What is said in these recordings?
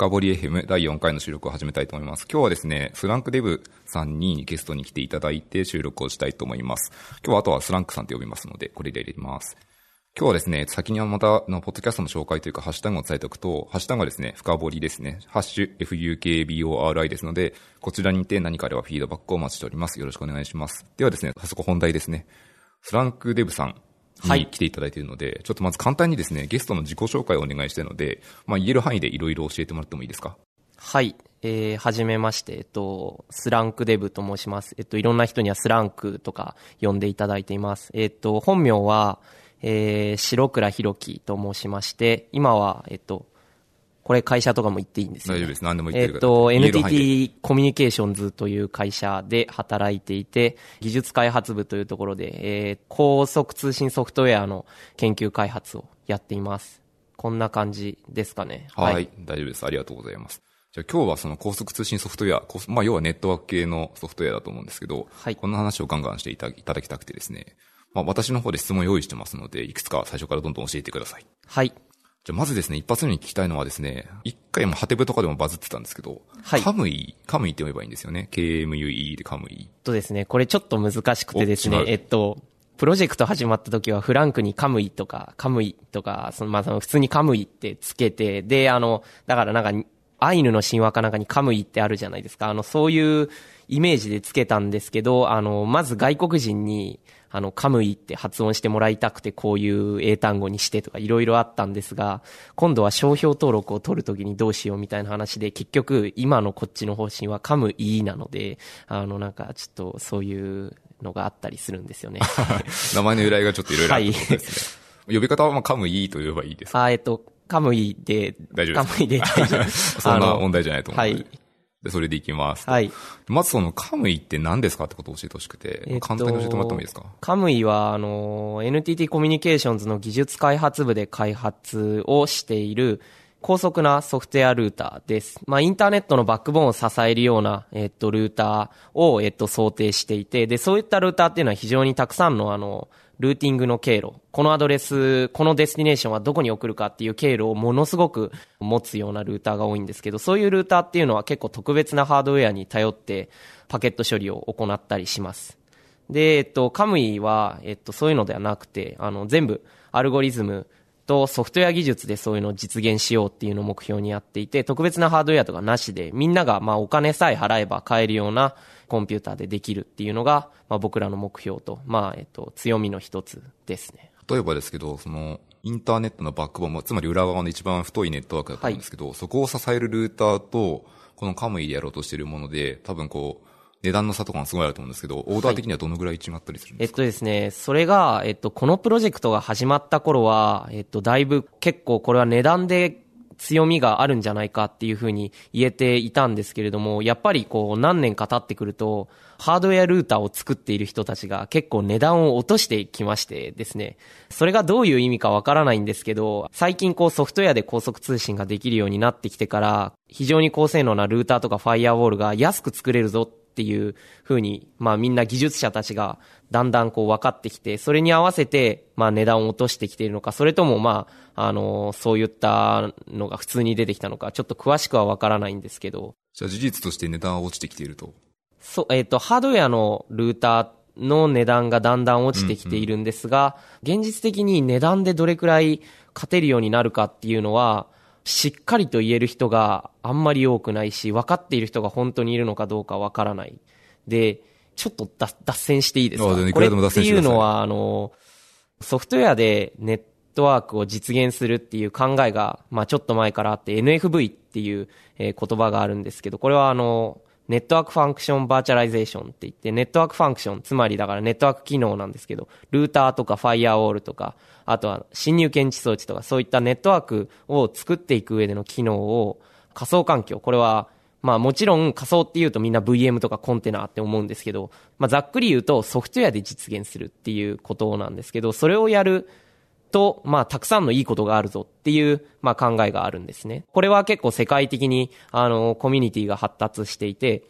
深掘り FM 第4回の収録を始めたいと思います。今日はですね、スランクデブさんにゲストに来ていただいて収録をしたいと思います。今日はあとはスランクさんと呼びますので、これで入れます。今日はですね、先にはまたの、ポッドキャストの紹介というか、ハッシュタグを伝えておくと、ハッシュタグはですね、深掘りですね。ハッシュ FUKBORI ですので、こちらにて何かあればフィードバックをお待ちしております。よろしくお願いします。ではですね、早速本題ですね。スランクデブさんに来ていただいているので、ちょっとまず簡単にですね、ゲストの自己紹介をお願いしたいので、まあ言える範囲でいろいろ教えてもらってもいいですか？はい。えー、はじめまして、えっと、スランクデブと申します。えっと、いろんな人にはスランクとか呼んでいただいています。えっと、本名は、えー、白倉弘樹と申しまして、今は、えっと、これ会社とかも言っていいんですよ、ね。大丈夫です。何でも言ってるえっと、言える範囲で NTT コミュニケーションズという会社で働いていて、技術開発部というところで、えー、高速通信ソフトウェアの研究開発をやっています。こんな感じですかね。はい、大丈夫です。ありがとうございます。じゃあ今日はその高速通信ソフトウェア、こまあ要はネットワーク系のソフトウェアだと思うんですけど、はいこんな話をガンガンしていたいただきたくてですね、まあ私の方で質問用意してますので、いくつか最初からどんどん教えてください。はい。じゃあまずですね、一発目に聞きたいのはですね、一回もハテブとかでもバズってたんですけど、はいカムイ、カムイって読めばいいんですよね。KMUE でカムイ。とですね、これちょっと難しくてですねえっと、プロジェクト始まった時はフランクにカムイとか、カムイとか、そのまあその普通にカムイってつけて、で、あの、だからなんか、アイヌの神話かなんかにカムイってあるじゃないですか。あの、そういうイメージでつけたんですけど、あの、まず外国人に、あの、カムイって発音してもらいたくて、こういう英単語にしてとかいろいろあったんですが、今度は商標登録を取るときにどうしようみたいな話で、結局、今のこっちの方針はカムイなので、あの、なんか、ちょっと、そういうのがあったりするんですよね。名前の由来がちょっといろいろあるとですね。呼び方はまあカムイと言えばいいですか？あ、えっと、カムイで、大丈夫ですカムイで大丈夫です。そんな問題じゃないと思う。はい。で、それでいきます。はい。まずそのカムイって何ですかってことを教えてほしくて、えっと簡単に教えてもらってもいいですか？カムイは、あの、NTT コミュニケーションズの技術開発部で開発をしている高速なソフトウェアルーターです。まあ、インターネットのバックボーンを支えるような、えっと、ルーターを、えっと、想定していて、で、そういったルーターっていうのは非常にたくさんの、あの、ルーティングの経路、このアドレス、この destination はどこに送るかっていう経路をものすごく持つようなルーターが多いんですけど、そういうルーターっていうのは結構特別なハードウェアに頼ってパケット処理を行ったりします。で、えっと、 Kamuee は、えっと、そういうのではなくて、あの、全部、アルゴリズムとソフトウェア技術でそういうのを実現しようっていうのを目標にやっていて、特別なハードウェアとかなしで、みんなが、まあ、お金さえ払えば買えるようなコンピューターでできるっていうのが、まあ、僕らの目標と、まあ、えっと、強みの一つですね。例えばですけど、その、インターネットのバックボーンも、つまり裏側の一番太いネットワークだと思うんですけど、そこを支えるルーターと、このカムイでやろうとしているもので、多分こう、値段の差とかもすごいあると思うんですけど、オーダー的にはどのぐらい違ったりするんですか、えっとですね、それが、えっと、このプロジェクトが始まった頃は、えっと、だいぶ結構これは値段で強みがあるんじゃないかっていうふうに言えていたんですけれども、やっぱりこう何年か経ってくると、ハードウェアルーターを作っている人たちが結構値段を落としてきましてですね、それがどういう意味かわからないんですけど、最近こうソフトウェアで高速通信ができるようになってきてから、非常に高性能なルーターとかファイアウォールが安く作れるぞっいう風に、まあみんな技術者たちがだんだんこう分かってきて、それに合わせて、まあ値段を落としてきているのか、それともまあ、あの、そういったのが普通に出てきたのか、ちょっと詳しくは分からないんですけど、じゃあ事実として値段は落ちてきていると。そう、えっ、と、ハードウェアのルーターの値段がだんだん落ちてきているんですが、現実的に値段でどれくらい勝てるようになるかっていうのは、しっかりと言える人があんまり多くないし、分かっている人が本当にいるのかどうか分からない。で、ちょっと脱脱線していいですか？これっていうのは、あの、ソフトウェアでネットワークを実現するっていう考えが、まあちょっと前からあって NFV っていう、えー言葉があるんですけど、これはあの、 Network Function Virtualization って言って、 Network Function、つまりだからネットワーク機能なんですけど、ルーターとかファイアウォールとか、あとは侵入検知装置とか、そういったネットワークを作っていく上での機能を仮想環境、これはまあもちろん仮想って言うとみんな VM とかコンテナって思うんですけど、まあざっくり言うとソフトウェアで実現するっていうことなんですけど、それをやると、まあたくさんのいいことがあるぞっていう、まあ考えがあるんですね。これは結構世界的にあのコミュニティが発達していて、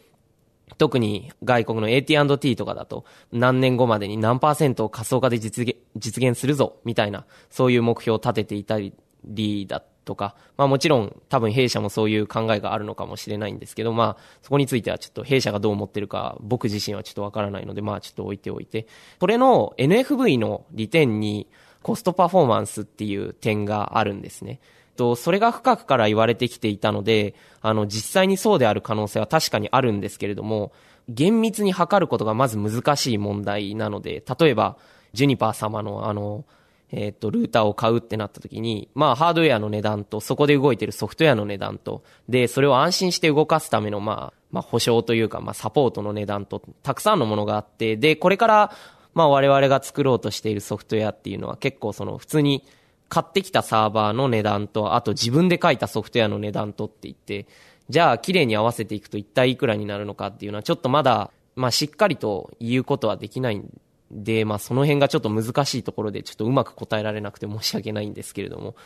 特に外国の AT&T とかだと何年後までに何パーセントを仮想化で実現実現するぞみたいなそういう目標を立てていたりだとか、まあもちろん多分弊社もそういう考えがあるのかもしれないんですけど、まあそこについてはちょっと弊社がどう思ってるか僕自身はちょっとわからないので、まあちょっと置いておいて、それの NFV の利点にコストパフォーマンスっていう点があるんですね。と、それが深くから言われてきていたので、あの、実際にそうである可能性は確かにあるんですけれども、厳密に測ることがまず難しい問題なので、例えば、ジュニパー様のあの、えっ、と、ルーターを買うってなった時に、まあ、ハードウェアの値段と、そこで動いてるソフトウェアの値段と、で、それを安心して動かすための、まあ、まあ、保証というか、まあ、サポートの値段と、たくさんのものがあって、で、これから、まあ、我々が作ろうとしているソフトウェアっていうのは結構その、普通に、買ってきたサーバーの値段と、あと自分で書いたソフトウェアの値段とって言って、じゃあ綺麗に合わせていくと一体いくらになるのかっていうのはちょっとまだ、まあしっかりと言うことはできないんで、まあその辺がちょっと難しいところでちょっとうまく答えられなくて申し訳ないんですけれども、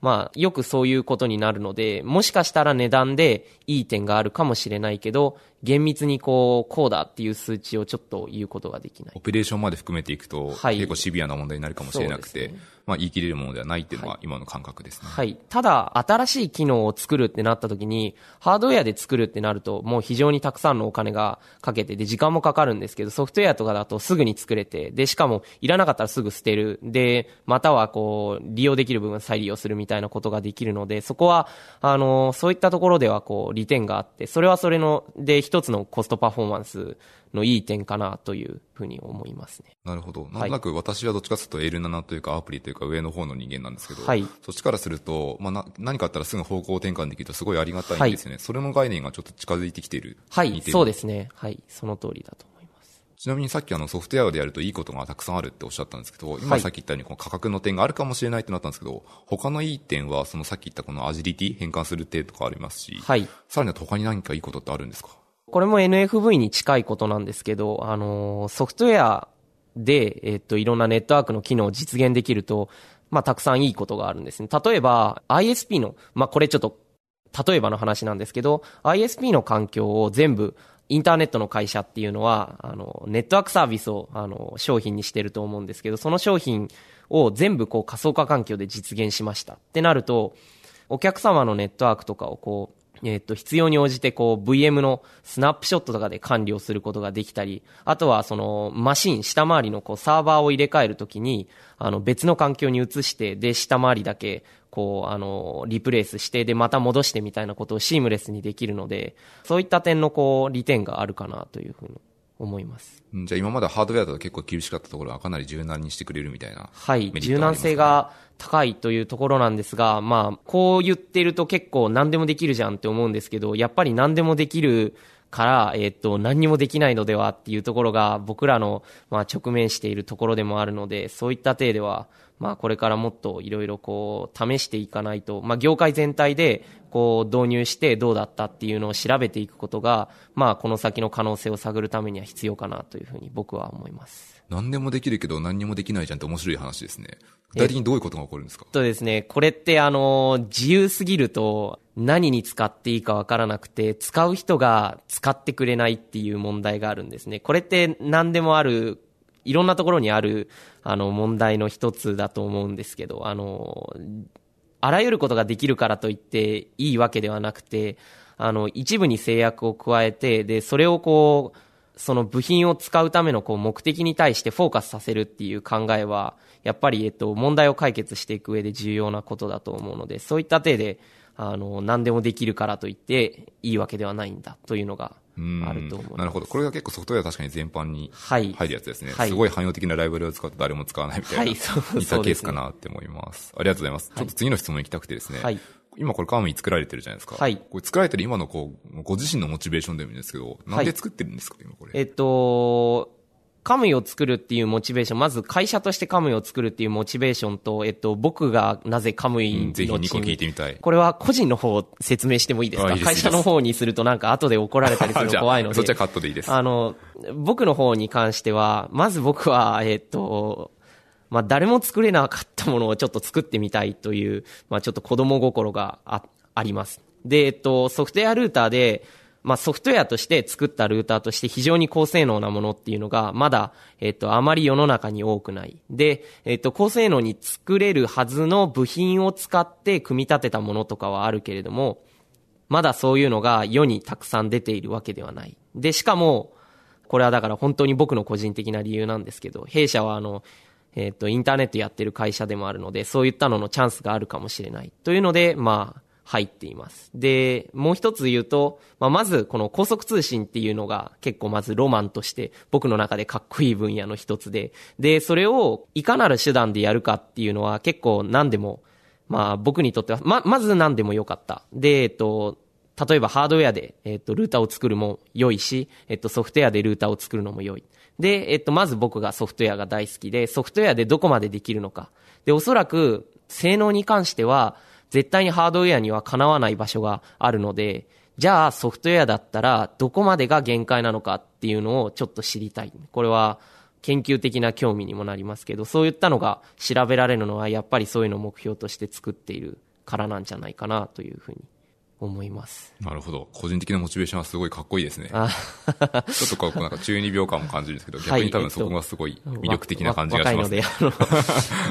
まあよくそういうことになるので、もしかしたら値段でいい点があるかもしれないけど、厳密にこう、こうだっていう数値をちょっと言うことができない。オペレーションまで含めていくと、はい、結構シビアな問題になるかもしれなくて、ね、まあ言い切れるものではないっていうのは今の感覚ですね。はい。ただ、新しい機能を作るってなった時に、ハードウェアで作るってなると、もう非常にたくさんのお金がかけて、で、時間もかかるんですけど、ソフトウェアとかだとすぐに作れて、で、しかも、いらなかったらすぐ捨てる。で、またはこう、利用できる部分再利用するみたいなことができるので、そこは、あの、そういったところではこう、利点があって、それはそれの、で、一つのコストパフォーマンスのいい点かなというふうに思いますね。なるほど。なんとなく私はどっちかというと L7 というかアプリというか上の方の人間なんですけど、はい、そっちからすると、まあ、な何かあったらすぐ方向転換できるとすごいありがたいんですよね。はい、それの概念がちょっと近づいてきている。はい、そうですね。はい、その通りだと思います。ちなみにさっきあのソフトウェアでやるといいことがたくさんあるっておっしゃったんですけど、今さっき言ったようにこの価格の点があるかもしれないってなったんですけど、他のいい点はそのさっき言ったこのアジリティ変換する点とかありますし、はい、さらには他に何かいいことってあるんですか？これも NFV に近いことなんですけど、あの、ソフトウェアで、えっと、いろんなネットワークの機能を実現できると、まあ、たくさんいいことがあるんですね。例えば、ISP の、まあ、これちょっと、例えばの話なんですけど、ISP の環境を全部、インターネットの会社っていうのは、あの、ネットワークサービスを、あの、商品にしてると思うんですけど、その商品を全部こう仮想化環境で実現しましたってなると、お客様のネットワークとかをこう、えっ、と、必要に応じてこう VM のスナップショットとかで管理をすることができたり、あとはそのマシン、下回りのこうサーバーを入れ替えるときに、あの別の環境に移して、で、下回りだけこう、あの、リプレイスして、で、また戻してみたいなことをシームレスにできるので、そういった点のこう、利点があるかなというふうに。思います。じゃあ今までハードウェアだと結構厳しかったところはかなり柔軟にしてくれるみたいな、ね、はい。柔軟性が高いというところなんですが、まあ、こう言ってると結構何でもできるじゃんって思うんですけど、やっぱり何でもできるから、えっ、と、何にもできないのではっていうところが僕らの、まあ、直面しているところでもあるので、そういった体では、まあ、これからもっといろいろこう、試していかないと、まあ、業界全体で、こう、導入してどうだったっていうのを調べていくことが、まあ、この先の可能性を探るためには必要かなというふうに僕は思います。何でもできるけど何にもできないじゃんって面白い話ですね。具体的にどういうことが起こるんですか？とですね、これってあの、自由すぎると何に使っていいかわからなくて、使う人が使ってくれないっていう問題があるんですね。これって何でもある、いろんなところにある、あの、問題の一つだと思うんですけど、あの、あらゆることができるからといっていいわけではなくて、あの、一部に制約を加えて、で、それをこう、その部品を使うためのこう目的に対してフォーカスさせるっていう考えは、やっぱり、えっと、問題を解決していく上で重要なことだと思うので、そういった手で、あの、何でもできるからといって、いいわけではないんだというのが、あると思うなるほど。これが結構ソフトウェア確かに全般に入るやつですね。はい、すごい汎用的なライブラリを使って誰も使わないみたいな、はい、そう似たケースかなって思います。ありがとうございます。ちょっと次の質問行きたくてですね。はい、今これカームに作られてるじゃないですか。はい。これ作られてる今のこう、ご自身のモチベーションでもいいんですけど、なんで作ってるんですか、今これ。えっと、カムイを作るっていうモチベーション、まず会社としてカムイを作るっていうモチベーションと、えっと、僕がなぜカムイのチーム、うん、ぜひ2個聞いてみたい。これは個人の方を説明してもいいですか？会社の方にするとなんか後で怒られたりするの怖いので。そっちはカットでいいです。あの、僕の方に関しては、まず僕は、えっと、まあ、誰も作れなかったものをちょっと作ってみたいという、まあ、ちょっと子供心がああります。で、えっと、ソフトウェアルーターで、まあソフトウェアとして作ったルーターとして非常に高性能なものっていうのがまだ、えっと、あまり世の中に多くない。で、えっと、高性能に作れるはずの部品を使って組み立てたものとかはあるけれども、まだそういうのが世にたくさん出ているわけではない。で、しかも、これはだから本当に僕の個人的な理由なんですけど、弊社はあの、えっ、と、インターネットやってる会社でもあるので、そういったののチャンスがあるかもしれない。というので、まあ、入っています。で、もう一つ言うと、まあ、まずこの高速通信っていうのが結構まずロマンとして僕の中でかっこいい分野の一つで、で、それをいかなる手段でやるかっていうのは結構何でも、まあ僕にとっては、ま、まず何でもよかった。で、えっと、例えばハードウェアで、えっと、ルーターを作るも良いし、えっと、ソフトウェアでルーターを作るのも良い。で、えっと、まず僕がソフトウェアが大好きで、ソフトウェアでどこまでできるのか。で、おそらく、性能に関しては、絶対にハードウェアにはかなわない場所があるので、じゃあソフトウェアだったらどこまでが限界なのかっていうのをちょっと知りたい。これは研究的な興味にもなりますけど、そういったのが調べられるのはやっぱりそういうのを目標として作っているからなんじゃないかなというふうに思います。なるほど。個人的なモチベーションはすごいかっこいいですね。ちょっとこう、なんか中二病感も感じるんですけど、逆に多分そこがすごい魅力的な感じがします、ね。若いので、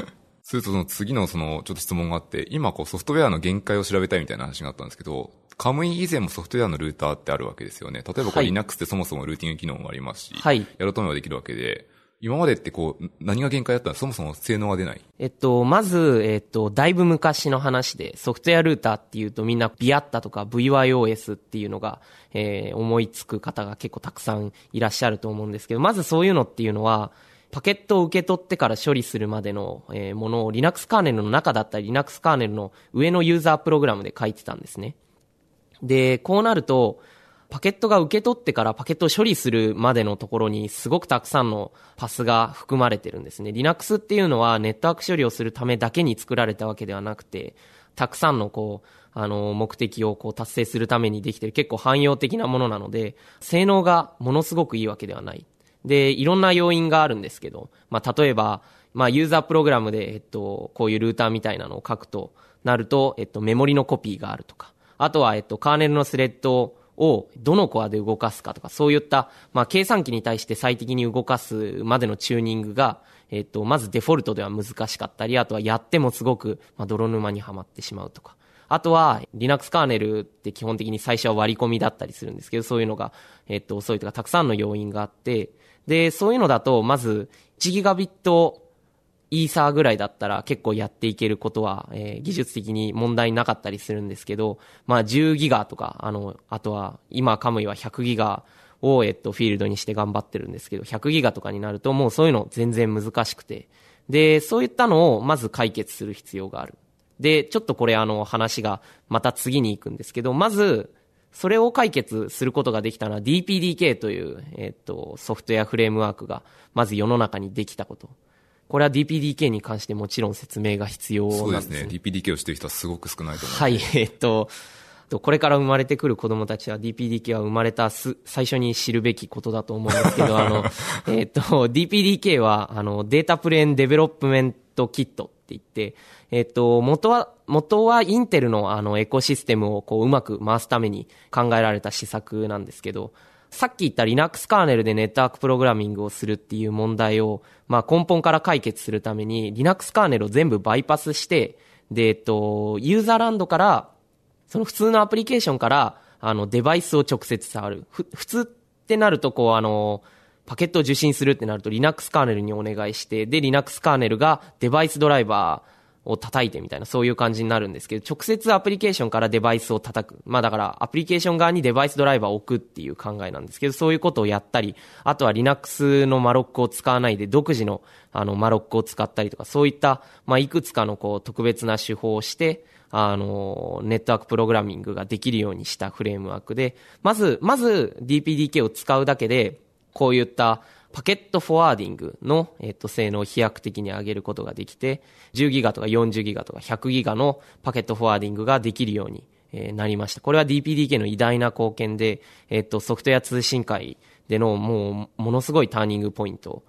するとその次のそのちょっと質問があって、今こうソフトウェアの限界を調べたいみたいな話があったんですけど、カムイ以前もソフトウェアのルーターってあるわけですよね。例えばこれ Linux ってそもそもルーティング機能もありますし、はい、やろうと思えばできるわけで、今までってこう、何が限界だったの？そもそも性能が出ないえっと、まず、えっと、だいぶ昔の話で、ソフトウェアルーターっていうとみんなビアッタとか VYOS っていうのが、えー、思いつく方が結構たくさんいらっしゃると思うんですけど、まずそういうのっていうのは、パケットを受け取ってから処理するまでの、えものを Linux カーネルの中だったり Linux カーネルの上のユーザープログラムで書いてたんですね。で、こうなると、パケットが受け取ってからパケットを処理するまでのところにすごくたくさんのパスが含まれてるんですね。Linux っていうのはネットワーク処理をするためだけに作られたわけではなくて、たくさんのこう、あの、目的をこう達成するためにできてる結構汎用的なものなので、性能がものすごくいいわけではない。で、いろんな要因があるんですけど、まあ、例えば、まあ、ユーザープログラムで、えっと、こういうルーターみたいなのを書くとなると、えっと、メモリのコピーがあるとか、あとは、えっと、カーネルのスレッドををどのコアで動かすかとか、そういった、まあ、計算機に対して最適に動かすまでのチューニングが、えっと、まずデフォルトでは難しかったり、あとはやってもすごく、まあ、泥沼にはまってしまうとか。あとは、Linux カーネルって基本的に最初は割り込みだったりするんですけど、そういうのが、えっと、遅いとか、たくさんの要因があって、で、そういうのだと、まず、1ギガビットイーサーぐらいだったら結構やっていけることは、えー、技術的に問題なかったりするんですけど、まあ10ギガとか、あの、あとは、今カムイは100ギガを、えっと、フィールドにして頑張ってるんですけど、100ギガとかになるともうそういうの全然難しくて、で、そういったのをまず解決する必要がある。で、ちょっとこれあの話がまた次に行くんですけど、まず、それを解決することができたのは DPDK という、えっと、ソフトウェアフレームワークが、まず世の中にできたこと。これは DPDK に関してもちろん説明が必要なんです、ね、そうですね。DPDK を知ってる人はすごく少ないと思う。はい、えっと、これから生まれてくる子供たちは DPDK は生まれたす最初に知るべきことだと思うんですけど、あの、えっと、DPDK は、あの、 Data Plane Development Kit って言って、えっと、元は、元はインテルのあのエコシステムをこううまく回すために考えられた施策なんですけど、さっき言った Linux カーネルでネットワークプログラミングをするっていう問題を、まあ根本から解決するために Linux カーネルを全部バイパスして、で、えっと、ユーザーランドから、その普通のアプリケーションから、あの、デバイスを直接触る。ふ、普通ってなると、こう、あの、パケットを受信するってなると Linux カーネルにお願いして、で、Linux カーネルがデバイスドライバー、を叩いてみたいな、そういう感じになるんですけど、直接アプリケーションからデバイスを叩く。まあだから、アプリケーション側にデバイスドライバーを置くっていう考えなんですけど、そういうことをやったり、あとは Linux の malloc を使わないで独自のあの malloc を使ったりとか、そういった、まあいくつかのこう特別な手法をして、あの、ネットワークプログラミングができるようにしたフレームワークで、まず、まず DPDK を使うだけで、こういったパケットフォワーディングの、えっと、性能を飛躍的に上げることができて、10ギガとか40ギガとか100ギガのパケットフォワーディングができるように、えなりました。これは DPDK の偉大な貢献で、えっと、ソフトウェア通信会でのもう、ものすごいターニングポイント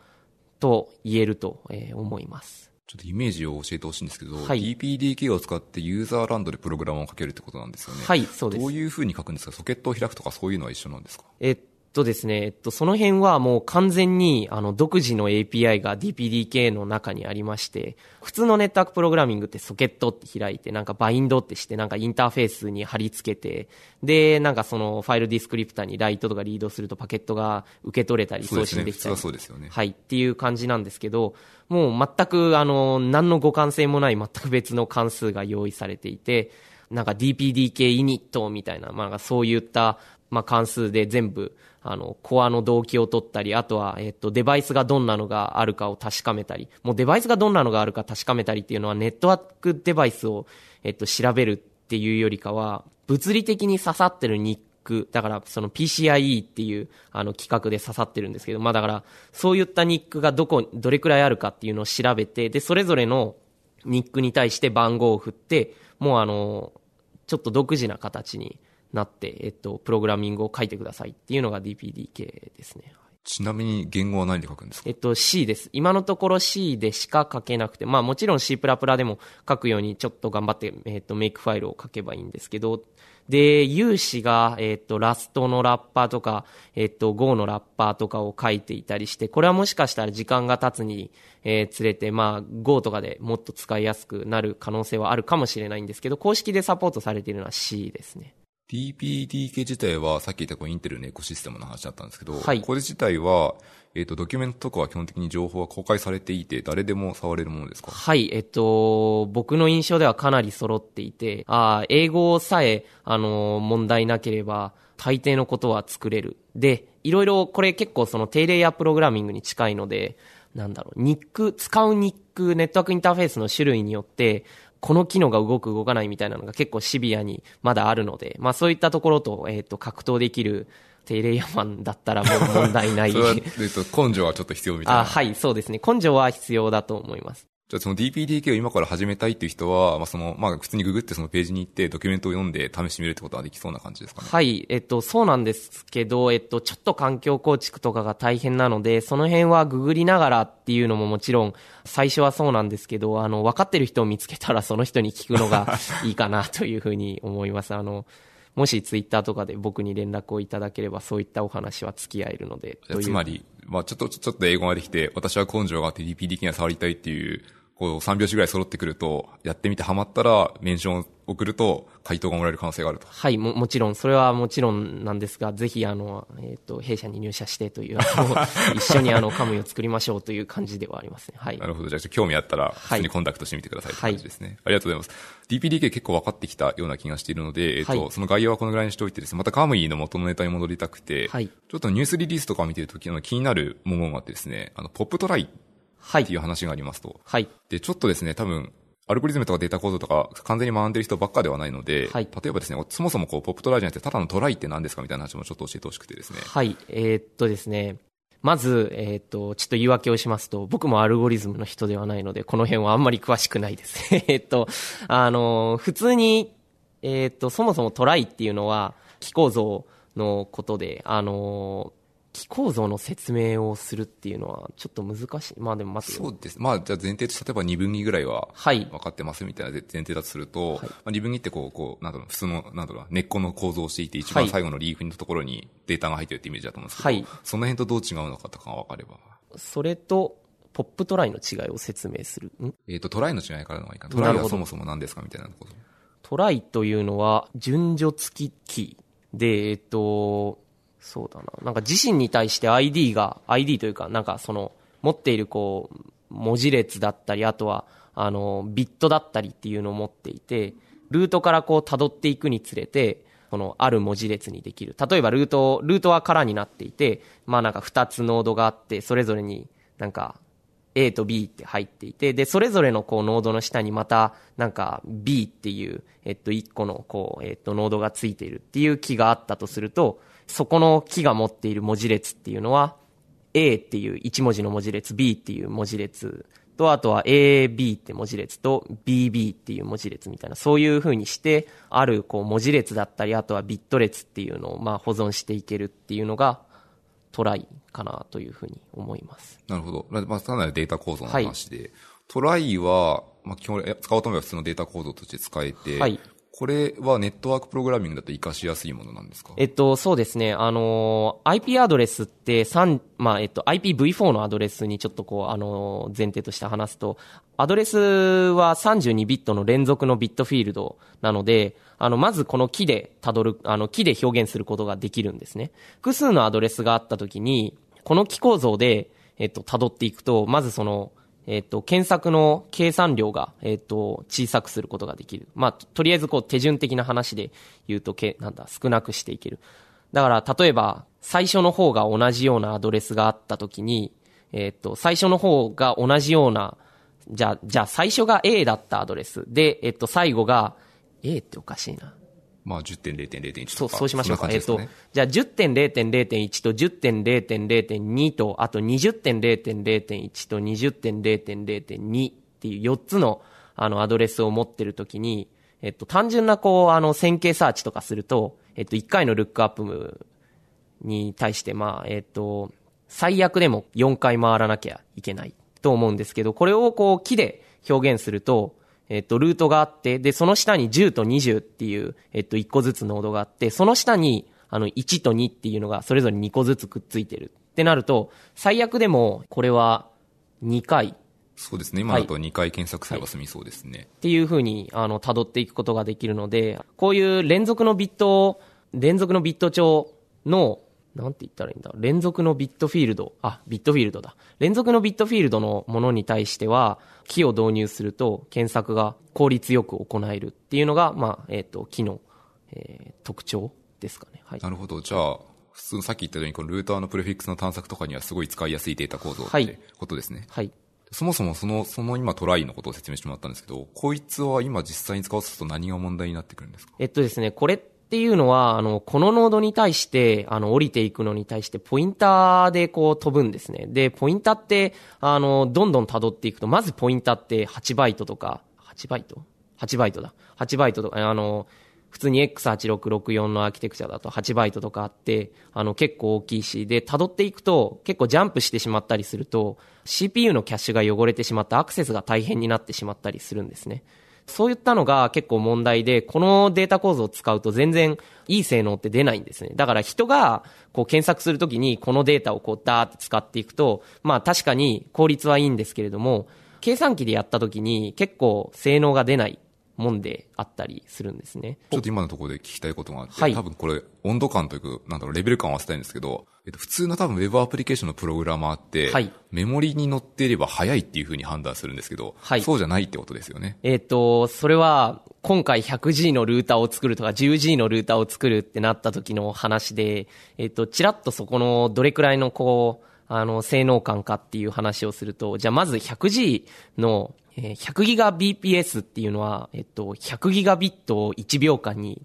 と言えると、え思います。ちょっとイメージを教えてほしいんですけど、はい DPDK を使ってユーザーランドでプログラムを書けるってことなんですよね。はい、そうですどう。いうふうに書くんですか？ソケットを開くとかそういうのは一緒なんですか？えっとですね、えっと、その辺はもう完全に、あの、独自の API が DPDK の中にありまして、普通のネットワークプログラミングってソケットって開いて、なんかバインドってして、なんかインターフェースに貼り付けて、で、なんかそのファイルディスクリプターにライトとかリードするとパケットが受け取れたり送信できたり。そうですよね。はい、っていう感じなんですけど、もう全く、あの、何の互換性もない全く別の関数が用意されていて、なんか DPDK イニットみたいな、まあ、そういった、まあ、関数で全部、あの、コアの動機を取ったり、あとは、えっと、デバイスがどんなのがあるかを確かめたり、もうデバイスがどんなのがあるか確かめたりっていうのは、ネットワークデバイスを、えっと、調べるっていうよりかは、物理的に刺さってるニック、だからその PCIe っていうあの規格で刺さってるんですけど、まあだからそういったニックがどこ、どれくらいあるかっていうのを調べて、で、それぞれのニックに対して番号を振って、もうあの、ちょっと独自な形になって、えっと、プログラミングを書いてくださいっていうのが DPDK ですね。ちなみに言語は何で書くんですか？えっと、C です。今のところ C でしか書けなくて、まあもちろん C++ でも書くようにちょっと頑張って、えっと、メイクファイルを書けばいいんですけど、で、有志が、えっと、ラストのラッパーとか、えっと、Go のラッパーとかを書いていたりして、これはもしかしたら時間が経つに、えー、つれて、まあ、Go とかでもっと使いやすくなる可能性はあるかもしれないんですけど、公式でサポートされているのは C ですね。DPDK 自体は、さっき言ったこうインテルのエコシステムの話だったんですけど、はい。これ自体は、えっ、と、ドキュメントとかは基本的に情報は公開されていて、誰でも触れるものですか？はい、えっと、僕の印象ではかなり揃っていて、あー英語さえ、あの、問題なければ、大抵のことは作れる。で、いろいろ、これ結構その低レイヤープログラミングに近いので、なんだろう、ニック、使うニック、ネットワークインターフェースの種類によって、この機能が動く動かないみたいなのが結構シビアにまだあるので、まあそういったところと、えっ、と、格闘できる低レイヤーマンだったらもう問題ない根性はちょっと必要みたいな。あはい、そうですね。根性は必要だと思います。じゃあその DPDK を今から始めたいっていう人は、まあその、まあ普通にググってそのページに行ってドキュメントを読んで試してみるってことはできそうな感じですかね？はい、えっと、そうなんですけど、えっと、ちょっと環境構築とかが大変なので、その辺はググりながらっていうのももちろん、最初はそうなんですけど、あの、分かってる人を見つけたらその人に聞くのがいいかなというふうに思います。あの、もしツイッターとかで僕に連絡をいただければ、そういったお話は付き合えるので、つまり、まあちょっと、ちょっと英語ができて、私は根性があって DP 的には触りたいっていう、こう3拍子ぐらい揃ってくると、やってみてハマったら、メンションを送ると、回答がもらえる可能性があると。はい、も、もちろん、それはもちろんなんですが、ぜひ、あの、えっ、と、弊社に入社してという、一緒にあの、カムイを作りましょうという感じではありますね。はいな。るほど。じゃあ、興味あったら、普通にコンタクトしてみてくださいって感じですね。ありがとうございます。DPDK 結構分かってきたような気がしているので、えっ、と、はいその概要はこのぐらいにしておいてですね、またカムイの元のネタに戻りたくて、はいちょっとニュースリリースとかを見てるときの気になるものがあってですね、あの、ポップトライっはい。ていう話がありますと。はい。で、ちょっとですね、多分、アルゴリズムとかデータ構造とか完全に学んでる人ばっかではないので、はい例えばですね、そもそもこう、ポップトライじゃなくて、ただのトライって何ですかみたいな話もちょっと教えてほしくてですね。はい。えーっとですね。まず、えーっと、ちょっと言い訳をしますと、僕もアルゴリズムの人ではないので、この辺はあんまり詳しくないです。えーっと、あの、普通に、えーっと、そもそもトライっていうのは、機構造のことで、あの、機構造の説明をするっていうのは、ちょっと難しい。まあでも待ってよそうです。まあ、じゃあ前提として、例えば2分岐ぐらいは、はい分かってますみたいな前提だとすると、まあ、2分岐ってこう、こう、なんだろう、普通の、なんだろうな、根っこの構造をしていて、一番はい最後のリーフのところにデータが入ってるってイメージだと思うんですけど、はいその辺とどう違うのかとかが分かれば。それと、ポップトライの違いを説明する。ん？えっ、と、トライの違いからの方がいいかな。トライはそもそも何ですかみたいなこと。トライというのは、順序付きキーで、えっと、そうだな。なんか自身に対して ID が、ID というか、なんかその、持っているこう、文字列だったり、あとは、あの、ビットだったりっていうのを持っていて、ルートからこう辿っていくにつれて、その、ある文字列にできる。例えばルート、ルートは空になっていて、まあなんか2つノードがあって、それぞれになんか A と B って入っていて、で、それぞれのこうノードの下にまた、なんか B っていう、えっと、1個のこう、えっと、ノードがついているっていう木があったとすると、そこの木が持っている文字列っていうのは、A っていう1文字の文字列、B っていう文字列と、あとは AB って文字列と BB っていう文字列みたいな、そういう風にして、あるこう文字列だったり、あとはビット列っていうのをまあ保存していけるっていうのが、トライかなというふうに思います。なるほど。まあ、単なるデータ構造の話で、トライは、まあ、基本、使おうと思えば普通のデータ構造として使えて、はい。これはネットワークプログラミングだと活かしやすいものなんですか？えっと、そうですね。あのー IP アドレスって3、まあ、えっと、IPv4 のアドレスにちょっとこう、あのー前提として話すと、アドレスは32ビットの連続のビットフィールドなので、あの、まずこの木で辿る、あの、木で表現することができるんですね。複数のアドレスがあったときに、この木構造で、えっと、辿っていくと、まずその、えっと、検索の計算量が、えっと、小さくすることができる。まあ、とりあえずこう、手順的な話で言うと、け、なんだ、少なくしていける。だから、例えば、最初の方が同じようなアドレスがあったときに、えっと、最初の方が同じような、じゃあ、じゃ最初が A だったアドレス。で、えっと、最後が、A っておかしいな。まあ、10.0.0.1とそう、か。そうしましょうか。んなえっと感じですかね、じゃあ10.0.0.1と10.0.0.2と、あと20.0.0.1と20.0.0.2っていう4つのあのアドレスを持ってるときに、えっと、単純なこう、あの、線形サーチとかすると、えっと、1回のルックアップに対して、まあ、えっと、最悪でも4回回らなきゃいけないと思うんですけど、これをこう、木で表現すると、えっと、ルートがあって、で、その下に10と20っていう、えっと、1個ずつノードがあって、その下に、あの、1と2っていうのがそれぞれ2個ずつくっついてるってなると、最悪でも、これは2回そうですね。今だと2回検索すれば済みそうですね。っていうふうに、あの、辿っていくことができるので、こういう連続のビットを、連続のビット帳の、なんて言ったらいいんだ？連続のビットフィールド。あ、ビットフィールドだ。連続のビットフィールドのものに対しては、キーを導入すると、検索が効率よく行えるっていうのが、まあ、えっ、と、機の、えー特徴ですかね。はい。なるほど。じゃあ、普通さっき言ったように、このルーターのプレフィックスの探索とかにはすごい使いやすいデータ構造っはいてことですね。はい。そもそもその、その今トライのことを説明してもらったんですけど、こいつは今実際に使おうとすると何が問題になってくるんですか？えっとですね、これっっていうのは、あの、このノードに対して、あの、降りていくのに対して、ポインターでこう飛ぶんですね。で、ポインターって、あの、どんどん辿っていくと、まずポインターって8バイトとか、8バイト ?8 バイトだ。8バイトとか、あの、普通に X8664 のアーキテクチャだと8バイトとかあって、あの結構大きいし、で、辿っていくと結構ジャンプしてしまったりすると、CPU のキャッシュが汚れてしまってアクセスが大変になってしまったりするんですね。そういったのが結構問題で、このデータ構造を使うと全然いい性能って出ないんですね。だから人がこう検索するときにこのデータをこうダーって使っていくと、まあ確かに効率はいいんですけれども、計算機でやったときに結構性能が出ないもんであったりするんですね。ちょっと今のところで聞きたいことがあって、はい多分これ温度感というか、なんだろう、レベル感を合わせたいんですけど、えっと、普通の多分ウェブアプリケーションのプログラマーって、はいメモリに載っていれば早いっていう風に判断するんですけど、はいそうじゃないってことですよね。えっ、と、それは、今回 100G のルーターを作るとか 10G のルーターを作るってなった時の話で、えっ、と、ちらっとそこのどれくらいのこう、あの、性能感かっていう話をすると、じゃあまず 100G の、えー 100GBps っていうのは、えっと、100ギガビットを1秒間に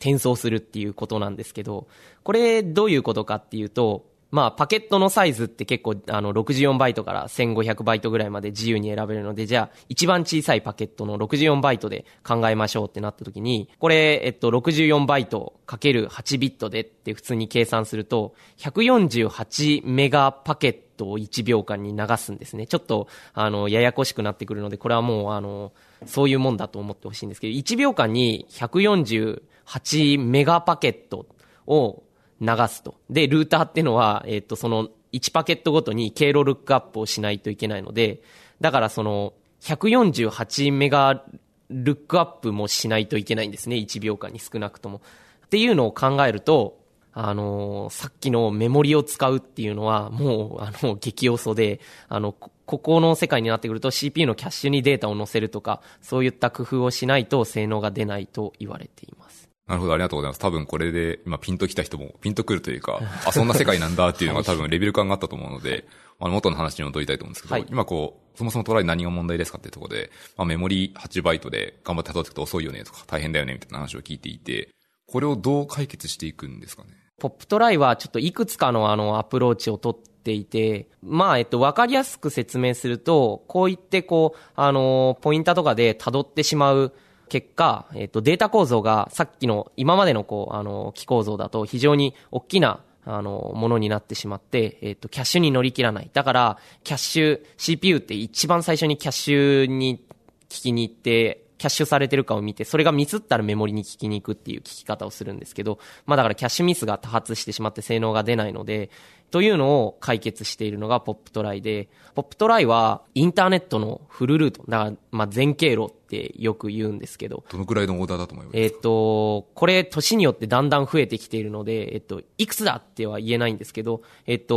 転送するっていうことなんですけど、これどういうことかっていうと、まあ、パケットのサイズって結構、あの、64バイトから1500バイトぐらいまで自由に選べるので、じゃあ、一番小さいパケットの64バイトで考えましょうってなった時に、これ、えっと、64バイトかける8ビットでって普通に計算すると、148メガパケットを1秒間に流すんですね。ちょっと、あの、ややこしくなってくるので、これはもう、あの、そういうもんだと思ってほしいんですけど、1秒間に148 8メガパケットを流すと。で、ルーターっていうのは、えっ、と、その1パケットごとに経路ルックアップをしないといけないので、だからその、148メガルックアップもしないといけないんですね。1秒間に少なくとも。っていうのを考えると、あのーさっきのメモリを使うっていうのは、もう、あの、激要素で、あの、こここの世界になってくると CPU のキャッシュにデータを載せるとか、そういった工夫をしないと性能が出ないと言われています。なるほど、ありがとうございます。多分これで、今ピンと来た人も、ピンとくるというか、あ、そんな世界なんだっていうのが 多分レベル感があったと思うので、あの、元の話に戻りたいと思うんですけど、はい。今こう、そもそもトライ何が問題ですかっていうところで、まあ、メモリ8バイトで頑張って辿っていくと遅いよねとか、大変だよねみたいな話を聞いていて、これをどう解決していくんですかね？ポップトライはちょっといくつかのあのアプローチを取っていて、まあ、えっと、わかりやすく説明すると、こう言ってこう、あの、ポインターとかで辿ってしまう結果、えっと、データ構造がさっきの今までのこう、あの、機構造だと非常に大きなあの、ものになってしまって、えっ、と、キャッシュに乗り切らない。だから、キャッシュ、CPU って一番最初にキャッシュに聞きに行って、キャッシュされてるかを見て、それがミスったらメモリに聞きに行くっていう聞き方をするんですけど、まあだからキャッシュミスが多発してしまって性能が出ないので、というのを解決しているのがポップトライで、ポップトライはインターネットのフルルート、だからまあ全経路ってよく言うんですけど、どのくらいのオーダーだと思いますえっ、と、これ、年によってだんだん増えてきているので、えっと、いくつだっては言えないんですけど、えっと、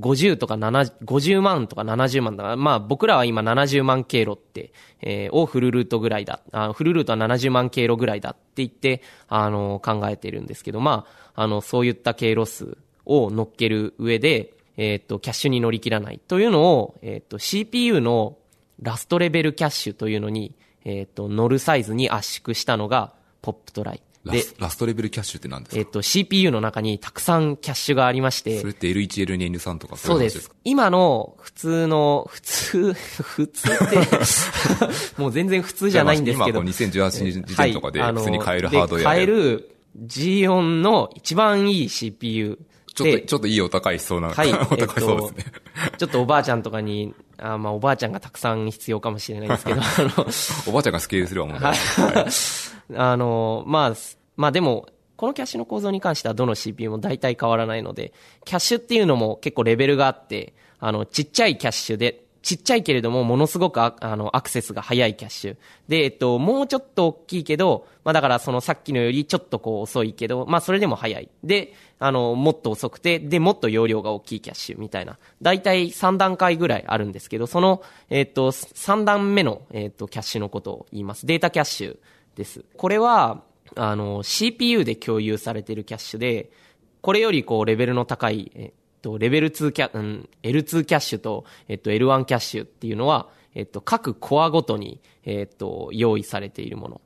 50とか7、50万とか70万だから、まあ僕らは今70万経路って、えーをフルルートぐらいだ、あフルルートは70万経路ぐらいだって言って、あの、考えてるんですけど、まあ、あの、そういった経路数を乗っける上で、えっと、キャッシュに乗り切らないというのを、えっと、CPU のラストレベルキャッシュというのに、えっ、と、乗るサイズに圧縮したのが、ポップトライ。で、ラストレベルキャッシュって何ですか？えっ、と、CPU の中にたくさんキャッシュがありましてそれ、って L1、L2、N3 とかそうです。今の普通の、普通、普通って、もう全然普通じゃないんですけど。今こう2018時点とかではい普通に買えるハードウェアで買える G4 の一番いい CPU ちょっと、でちょっといいお高いしそうな、はい。お高いそうですね。えっと、ちょっとおばあちゃんとかに、あまあおばあちゃんがたくさん必要かもしれないですけど、あの、おばあちゃんがスケールすれば問題ない。あの、まあ、すまあでも、このキャッシュの構造に関してはどの CPU も大体変わらないので、キャッシュっていうのも結構レベルがあって、あの、ちっちゃいキャッシュで、ちっちゃいけれども、ものすごくあの、アクセスが速いキャッシュ。で、えっと、もうちょっと大きいけど、まあだからそのさっきのよりちょっとこう遅いけど、まあそれでも速い。で、あの、もっと遅くて、で、もっと容量が大きいキャッシュみたいな。大体3段階ぐらいあるんですけど、その、えっと、3段目の、えっと、キャッシュのことを言います。データキャッシュです。これは、あの、CPU で共有されているキャッシュで、これよりこうレベルの高い、と、レベル2キャ、うん、L2 キャッシュと、えっと、L1 キャッシュっていうのは、えっと、各コアごとに、えっと、用意されているもの。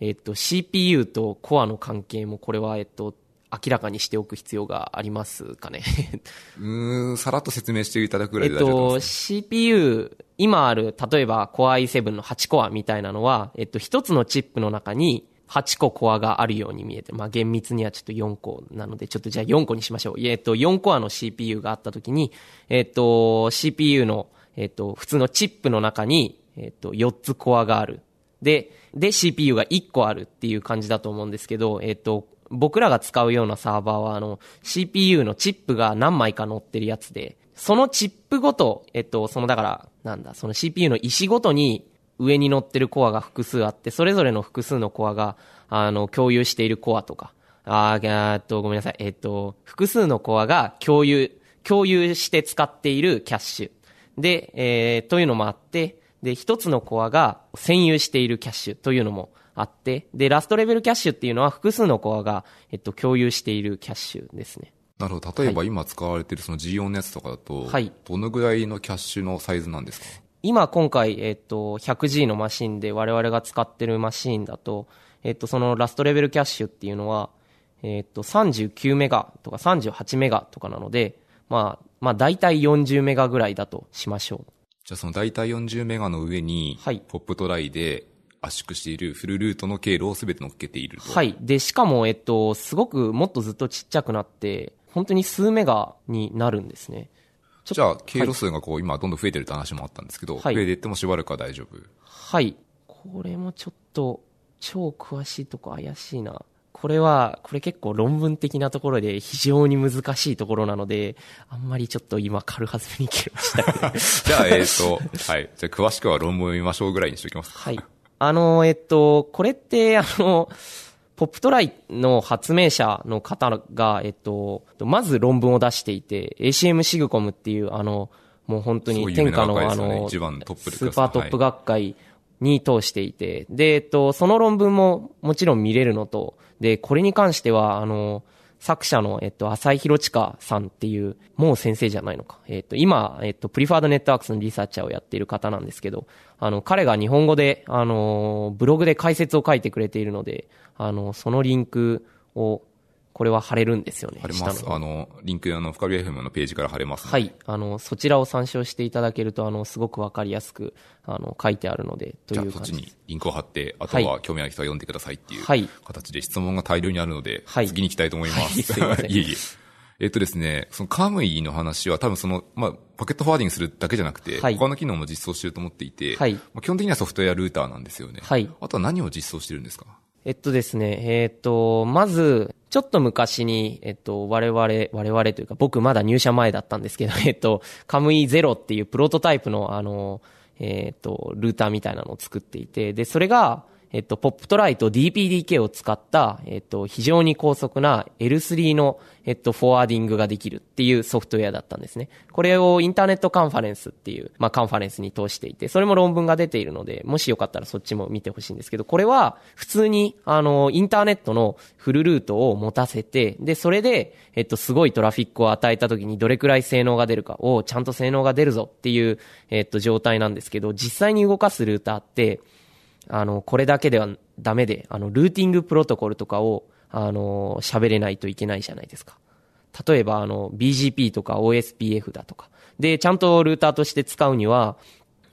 えっと、CPU とコアの関係もこれは、えっと、明らかにしておく必要がありますかね。うーん、さらっと説明していただくぐらえっいで大丈夫と、です。CPU、今ある、例えば Core i7 の8コアみたいなのは、えっと、一つのチップの中に8個コアがあるように見えて、まあ厳密にはちょっと4個なので、ちょっとじゃあ4個にしましょう。えっと、4コアの CPU があったときに、えっと、CPU の、えっと、普通のチップの中に、えっと、4つコアがある。で、で、CPU が1個あるっていう感じだと思うんですけど、えっと、僕らが使うようなサーバーは、あの、CPU のチップが何枚か載ってるやつで、そのチップごと、えっと、そのだから、なんだ、その CPU の石ごとに上に載ってるコアが複数あって、それぞれの複数のコアが、あの、共有しているコアとか、あーえっと、ごめんなさい、えっと、複数のコアが共有、共有して使っているキャッシュ。で、えー、というのもあって、で、一つのコアが占有しているキャッシュというのもあって、で、ラストレベルキャッシュっていうのは複数のコアが、えっと、共有しているキャッシュですね。なるほど。例えば今使われているその G4 のやつとかだと、はいどのぐらいのキャッシュのサイズなんですか？今今回、えっと、100G のマシンで我々が使ってるマシンだと、えっと、そのラストレベルキャッシュっていうのは、えっと、39メガとか38メガとかなので、まあ、まあ、大体40メガぐらいだとしましょう。じゃあその大体40メガの上に、はいポップトライで圧縮しているフルルートの経路を全て乗っけていると。はい。で、しかも、えっと、すごくもっとずっとちっちゃくなって、本当に数メガになるんですね。じゃあ、経路数がこう、今どんどん増えてるって話もあったんですけど、はい増えていってもしばらくは大丈夫？はい。これもちょっと、超詳しいとこ怪しいな。これは、これ結構論文的なところで非常に難しいところなので、あんまりちょっと今軽はずみに切れましたけど。じゃあ、えっ、と、はい。じゃあ、詳しくは論文を読みましょうぐらいにしておきますか。はい。あの、えっと、これって、あの、ポップトライの発明者の方が、えっと、まず論文を出していて、ACM シグコムっていう、あの、もう本当に天下の、ねの、一番トップでスーパートップ学会に通していて、で、えっと、その論文ももちろん見れるのと、で、これに関しては、あの、作者の、えっと、浅井大史さんっていう、もう先生じゃないのか。えっと、今、えっと、 Preferred Networks のリサーチャーをやっている方なんですけど、あの、彼が日本語で、あの、ブログで解説を書いてくれているので、あの、そのリンクを、これは貼れるんですよね。貼れます。あの、リンク、あの、深ビ FM のページから貼れます、ね。はい。あの、そちらを参照していただけると、あの、すごくわかりやすく、あの、書いてあるので、というそっちにリンクを貼って、あとはは興味ある人は読んでくださいっていうはい形で質問が大量にあるので、はい次に行きたいと思います。はい すいいえいえ。えっとですね、その Kamuee の話は多分その、まあ、パケットフォワーディングするだけじゃなくて、はい他の機能も実装してると思っていて、はいまあ、基本的にはソフトウェアルーターなんですよね。はいあとは何を実装してるんですか？えっとですね、えっと、まず、ちょっと昔に、えっと、我々、我々というか、僕まだ入社前だったんですけど、えっと、 Kamuee Zero っていうプロトタイプの、あの、えっと、ルーターみたいなのを作っていて、で、それが、えっと、 Poptrie と DPDK を使った、えっと、非常に高速な L3 の、えっと、フォワーディングができるっていうソフトウェアだったんですね。これをインターネットカンファレンスっていう、まあ、カンファレンスに通していて、それも論文が出ているので、もしよかったらそっちも見てほしいんですけど、これは普通に、あの、インターネットのフルルートを持たせて、で、それで、えっと、すごいトラフィックを与えた時にどれくらい性能が出るかを、ちゃんと性能が出るぞっていう、えっと、状態なんですけど、実際に動かすルーターって、あの、これだけではダメで、あの、ルーティングプロトコルとかを、あの、喋れないといけないじゃないですか。例えば、あの、BGP とか OSPF だとか。で、ちゃんとルーターとして使うには、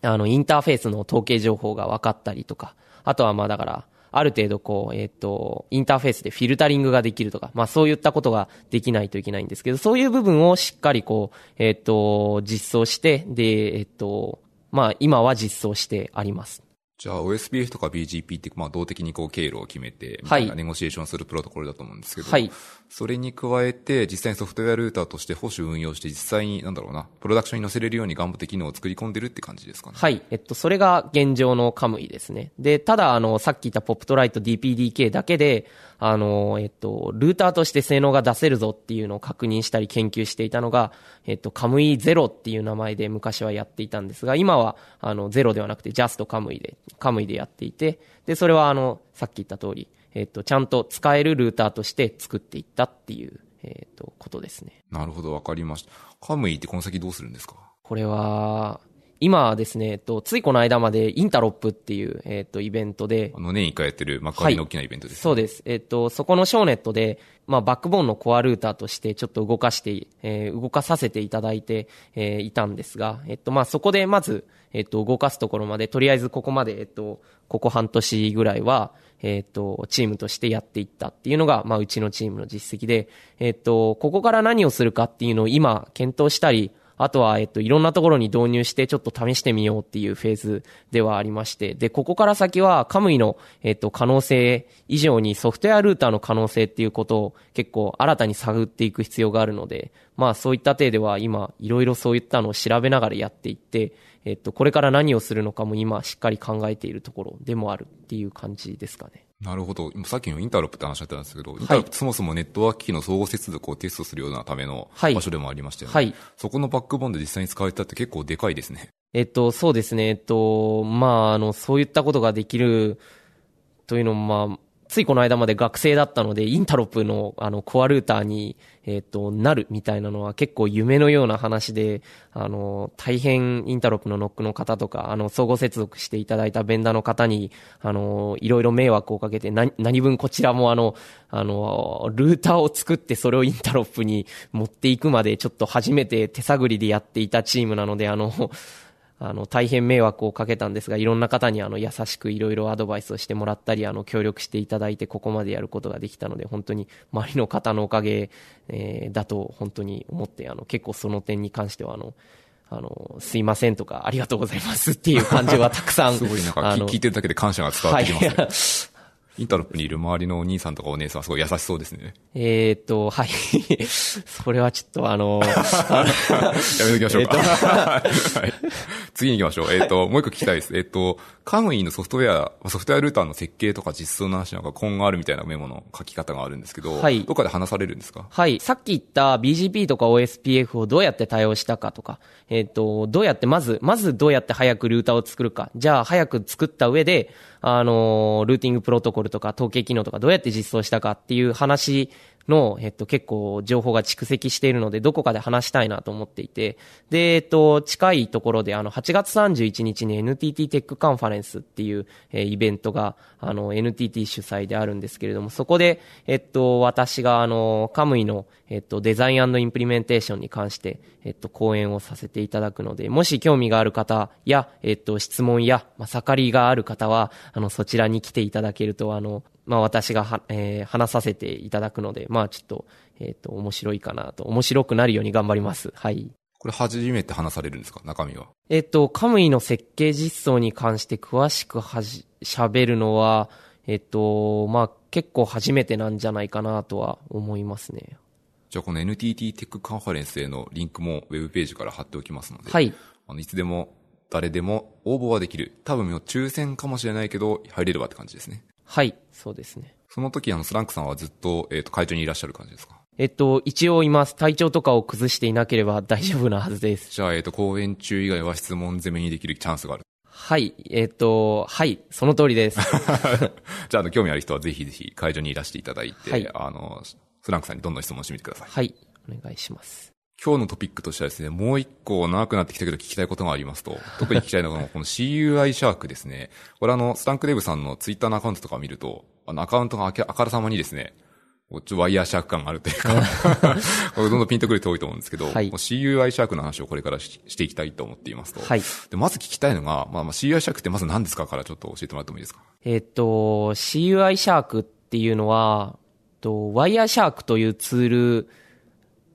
あの、インターフェースの統計情報が分かったりとか、あとはまあだから、ある程度こう、えっ、と、インターフェースでフィルタリングができるとか、まあそういったことができないといけないんですけど、そういう部分をしっかりこう、えっ、と、実装して、で、えっ、と、まあ今は実装してあります。じゃあ OSPF とか BGP って、まあ、動的にこう経路を決めて、はいネゴシエーションするプロトコルだと思うんですけど、はいそれに加えて、実際にソフトウェアルーターとして保守運用して、実際に、なんだろうな、プロダクションに載せれるように頑張って機能を作り込んでるって感じですかね。はい。えっと、それが現状のカムイですね。で、ただ、あの、さっき言ったポップトライト DPDK だけで、あの、えっと、ルーターとして性能が出せるぞっていうのを確認したり研究していたのが、えっと、カムイゼロっていう名前で昔はやっていたんですが、今は、あの、ゼロではなくて、ジャストカムイで、カムイでやっていて、で、それは、あの、さっき言った通り、えっと、ちゃんと使えるルーターとして作っていったっていう、えっと、ことですね。なるほど、わかりました。カムイってこの先どうするんですか？これは、今はですね、えっと、ついこの間までインタロップっていう、えっと、イベントであ、の、年一回やってる幕張の大きなイベントです、そうです。えっと、そこのショーネットで、まあ、バックボーンのコアルーターとしてちょっと動かして、えー動かさせていただいて、えーいたんですが、えっと、まあ、そこでまず、えっと、動かすところまで、とりあえずここまで、えっと、ここ半年ぐらいは、えっと、チームとしてやっていったっていうのが、まあ、うちのチームの実績で、えっと、ここから何をするかっていうのを今、検討したり、あとは、えっと、いろんなところに導入して、ちょっと試してみようっていうフェーズではありまして、で、ここから先は、カムイの、えっと、可能性以上にソフトウェアルーターの可能性っていうことを結構新たに探っていく必要があるので、まあ、そういった体では今、いろいろそういったのを調べながらやっていって、えっと、これから何をするのかも今、しっかり考えているところでもあるっていう感じですかね。なるほど。今さっきのインターロップって話だったんですけど、インターロップそもそもネットワーク機器の相互接続をテストするようなためのはい場所でもありましたよね。はい。そこのバックボーンで実際に使われたって結構でかいですね。えっと、そうですね。えっと、まあ、あの、そういったことができるというのも、まあ、ついこの間まで学生だったので、 Interop の、あの、コアルーターに、えっと、なるみたいなのは結構夢のような話で、あの、大変 Interop の NOC の方とか、あの、相互接続していただいたベンダーの方に、あの、いろいろ迷惑をかけて、な、何分こちらもあの、あの、ルーターを作ってそれを Interop に持っていくまで、ちょっと初めて手探りでやっていたチームなので、あの、あの、大変迷惑をかけたんですが、いろんな方にあの、優しくいろいろアドバイスをしてもらったり、あの、協力していただいて、ここまでやることができたので、本当に周りの方のおかげ、えーだと本当に思って、あの、結構その点に関しては、あの、あの、すいませんとか、ありがとうございますっていう感情はたくさん。すごいなんかあの聞聞いてるだけで感謝が伝わってきますね。はい。インターロップにいる周りのお兄さんとかお姉さんはすごい優しそうですね。えーっと、はい。それはちょっとあの、やめときましょうか。はい次に行きましょう。えっ、と、もう一個聞きたいです。えっ、と、カムイのソフトウェア、ソフトウェアルーターの設計とか実装の話なんか今後あるみたいなメモの書き方があるんですけど、はいどっかで話されるんですか？はい。さっき言った BGP とか OSPF をどうやって対応したかとか、えっ、と、どうやって、まず、まずどうやって早くルーターを作るか。じゃあ、早く作った上で、あのルーティングプロトコルとか統計機能とかどうやって実装したかっていう話の、えっと、結構情報が蓄積しているので、どこかで話したいなと思っていて、で、えっと、近いところで、あの、8月31日に NTT テックカンファレンスっていう、えーイベントが、あの、NTT 主催であるんですけれども、そこで、えっと、私が、あの、 Kamuee の、えっと、デザインインプリメンテーションに関して、えっと、講演をさせていただくので、もし興味がある方や、えっと、質問や、まあ、マサカリがある方は、あの、そちらに来ていただけると、あの、まあ私がは、えー話させていただくので、まあちょっと、えっ、と、面白いかなと、面白くなるように頑張ります。はい。これ初めて話されるんですか？中身は。えっ、と、 Kamuee の設計実装に関して詳しくはじ、喋るのは、えっ、と、まあ結構初めてなんじゃないかなとは思いますね。じゃあこの NTT テックカンファレンスへのリンクもウェブページから貼っておきますので、はい。あのいつでも誰でも応募はできる。多分抽選かもしれないけど、入れればって感じですね。はい。そうですね。その時あのスランクさんはずっと、えっ、と会場にいらっしゃる感じですか？えっと、一応います。体調とかを崩していなければ大丈夫なはずです。じゃあ、えっ、と、講演中以外は質問攻めにできるチャンスがある。はい。えっと、はい。その通りです。じゃあ、あの、興味ある人はぜひぜひ会場にいらしていただいて、はいあの、スランクさんにどんどん質問してみてください。はい。お願いします。今日のトピックとしてはですね、もう一個長くなってきたけど聞きたいことがありますと、特に聞きたいのがこの CUI シャークですね。これあの、スタンクデブさんのツイッターのアカウントとかを見ると、あの、アカウントがあからさまにですね、ちょっとワイヤーシャーク感があるというか、どんどんピンとくる人多いと思うんですけど、はい CUI シャークの話をこれからししていきたいと思っていますと、はい。でまず聞きたいのが、まあ、まあ CUI シャークってまず何ですかからちょっと教えてもらってもいいですか？えっと、CUI シャークっていうのは、とワイヤーシャークというツール、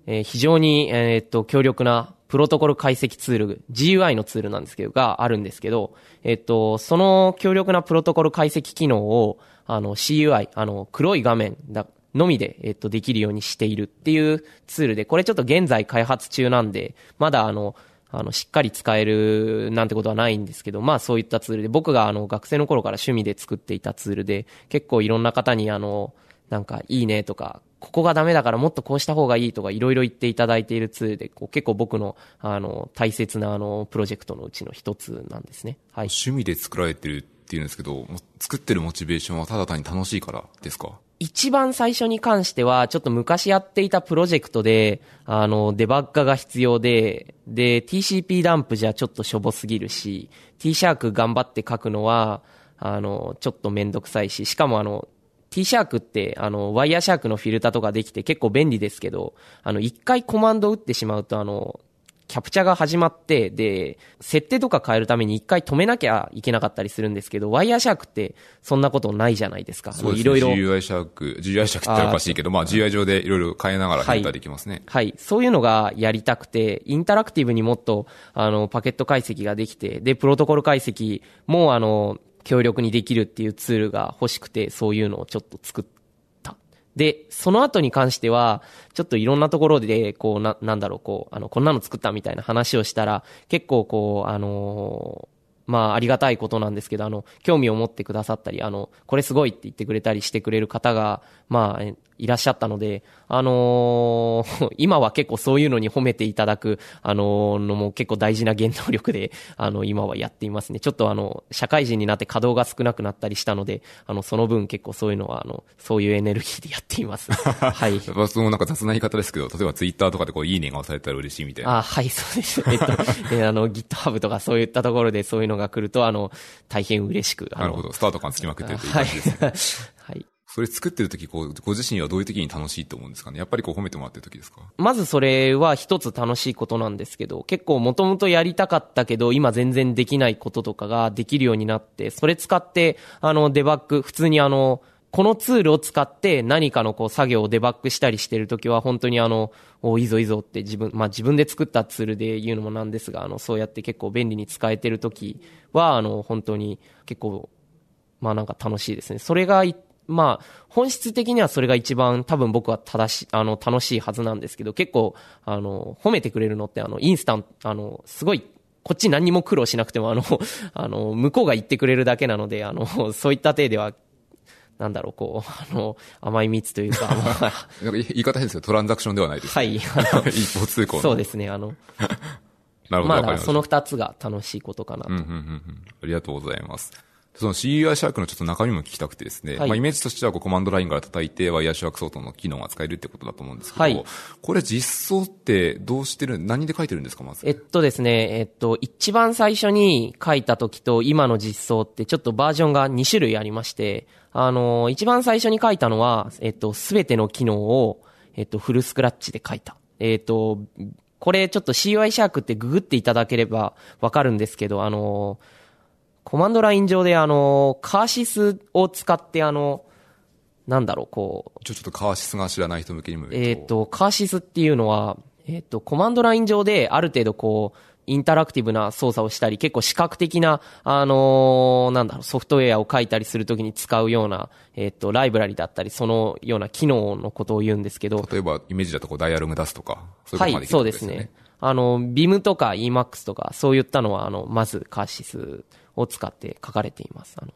えー非常に、えっと、強力なプロトコル解析ツール、GUI のツールなんですけど、があるんですけど、えっと、その強力なプロトコル解析機能を、あの、CUI、あの、黒い画面だ、のみで、えっと、できるようにしているっていうツールで、これちょっと現在開発中なんで、まだあの、あの、しっかり使えるなんてことはないんですけど、まあそういったツールで、僕があの、学生の頃から趣味で作っていたツールで、結構いろんな方にあの、なんかいいねとか、ここがダメだからもっとこうした方がいいとかいろいろ言っていただいているツールで、こう結構僕のあの、大切なあの、プロジェクトのうちの一つなんですね。はい。趣味で作られてるっていうんですけど、作ってるモチベーションはただ単に楽しいからですか？一番最初に関しては、ちょっと昔やっていたプロジェクトで、あの、デバッガが必要で、で、TCP ダンプじゃちょっとしょぼすぎるし、T シャーク頑張って書くのは、あの、ちょっとめんどくさいし、しかもあの、T シャークって、あの、ワイヤーシャークのフィルターとかできて結構便利ですけど、あの、一回コマンド打ってしまうと、あの、キャプチャが始まって、で、設定とか変えるために一回止めなきゃいけなかったりするんですけど、ワイヤーシャークってそんなことないじゃないですか。そうですね。いろいろ。GUI シャーク、GUI シャークっておかしいけど、まあ GUI 上でいろいろ変えながらフィルターできますね。はい。そういうのがやりたくて、インタラクティブにもっと、あの、パケット解析ができて、で、プロトコル解析も、あの、強力にできるっていうツールが欲しくて、そういうのをちょっと作った。で、その後に関しては、ちょっといろんなところで、こう、な、なんだろう、こう、あの、こんなの作ったみたいな話をしたら、結構こう、あのまあ、ありがたいことなんですけど、あの、興味を持ってくださったり、あの、これすごいって言ってくれたりしてくれる方が、まあ、いらっしゃったので、あのー 今は結構そういうのに褒めていただく、あのーのも結構大事な原動力で、あの、今はやっていますね。ちょっとあの、社会人になって稼働が少なくなったりしたので、あの、その分結構そういうのは、あの、そういうエネルギーでやっています。はい。そのなんか雑な言い方ですけど、例えばツイッターとかでこういいねが押されたら嬉しいみたいな。あはい、そうです。えっと、で あの、GitHub とかそういったところでそういうのが来ると、あの、大変嬉しく。なるほど。スタート感つきまくってるというはい感じですね。。はい。それ作ってる時こう、ご自身はどういう時に楽しいと思うんですかね？やっぱりこう褒めてもらってる時ですか？まずそれは一つ楽しいことなんですけど、結構もともとやりたかったけど、今全然できないこととかができるようになって、それ使って、あの、デバッグ、普通にあの、このツールを使って何かのこう作業をデバッグしたりしてるときは本当にあの、おいいぞいいぞって自分、まあ自分で作ったツールで言うのもなんですが、あの、そうやって結構便利に使えてるときは、あの、本当に結構、まあなんか楽しいですね。それが、まあ、本質的にはそれが一番多分僕は正しい、あの、楽しいはずなんですけど、結構、あの、褒めてくれるのって、あの、インスタント、あの、すごい、こっち何にも苦労しなくても、あの、あの、向こうが言ってくれるだけなので、あの、そういった体では、なんだろう、こう、あの、甘い蜜というか、まあ、言い方変ですよ。トランザクションではないです。はい、あの、一方通行の。そうですね、あの、なるほど、まあ。その二つが楽しいことかなと。うんうんうんうん。ありがとうございます。その CUI シャークのちょっと中身も聞きたくてですね、はいまあイメージとしてはこうコマンドラインから叩いてワイヤーシャーク相当の機能が使えるってことだと思うんですけど、はいこれ実装ってどうしてる、何で書いてるんですか、まず？えっとですね、えっと、一番最初に書いた時と今の実装ってちょっとバージョンが2種類ありまして、あの、一番最初に書いたのは、えっと、すべての機能を、えっと、フルスクラッチで書いた。えっと、これちょっと CUI シャークってググっていただければわかるんですけど、あの、コマンドライン上であの、カーシスを使ってあの、なんだろう、こう、一応ちょっとカーシスが知らない人向けにもえっ、と、カーシスっていうのは、えっ、と、コマンドライン上である程度こう、インタラクティブな操作をしたり、結構視覚的な、あのーなんだろう、ソフトウェアを書いたりするときに使うような、えっ、と、ライブラリだったり、そのような機能のことを言うんですけど、例えば、イメージだとこうダイアログ出すとか、そういうことがはい、できるそうですね。。あの、BIM とか EMAX とか、そういったのは、あの、まずカーシスを使って書かれています。あの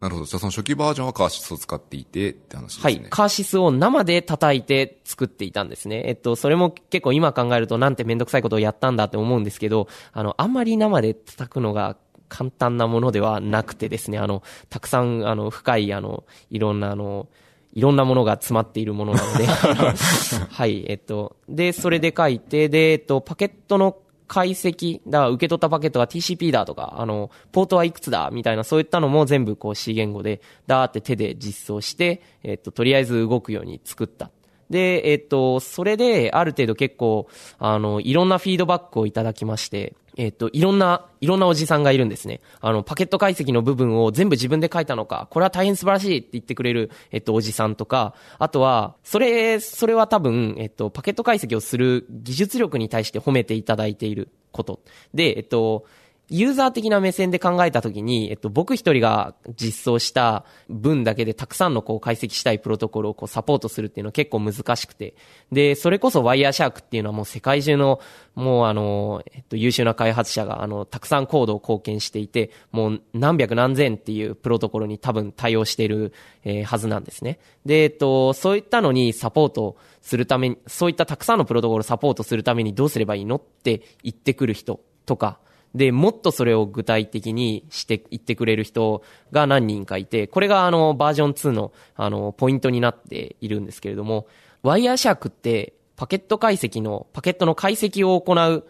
なるほど。じゃあその初期バージョンはカーシスを使っていてって話ですね。はい。カーシスを生で叩いて作っていたんですね。えっと、それも結構今考えるとなんてめんどくさいことをやったんだって思うんですけど、あの、あんまり生で叩くのが簡単なものではなくてですね、あの、たくさん、あの、深い、あの、いろんな、あの、いろんなものが詰まっているものなので、はい、えっと、で、それで書いて、で、えっと、パケットの解析、だから受け取ったパケットが TCP だとか、あの、ポートはいくつだみたいな、そういったのも全部こう C 言語で、だーって手で実装して、えっと、とりあえず動くように作った。で、えっと、それで、ある程度結構、あの、いろんなフィードバックをいただきまして、えっと、いろんな、いろんなおじさんがいるんですね。あの、パケット解析の部分を全部自分で書いたのか、これは大変素晴らしいって言ってくれる、えっと、おじさんとか、あとは、それ、それは多分、えっと、パケット解析をする技術力に対して褒めていただいていること。で、えっと、ユーザー的な目線で考えたときに、えっと、僕一人が実装した分だけでたくさんのこう解析したいプロトコルをこうサポートするっていうのは結構難しくて。で、それこそワイヤーシャークっていうのはもう世界中のもうあの、えっと、優秀な開発者があの、たくさんコードを貢献していて、もう何百何千っていうプロトコルに多分対応してる、えーはずなんですね。で、えっと、そういったのにサポートするために、そういったたくさんのプロトコルをサポートするためにどうすればいいのって言ってくる人とか、で、もっとそれを具体的にして言ってくれる人が何人かいて、これがあの、バージョン2のあの、ポイントになっているんですけれども、ワイヤーシャークって、パケット解析の、パケットの解析を行う、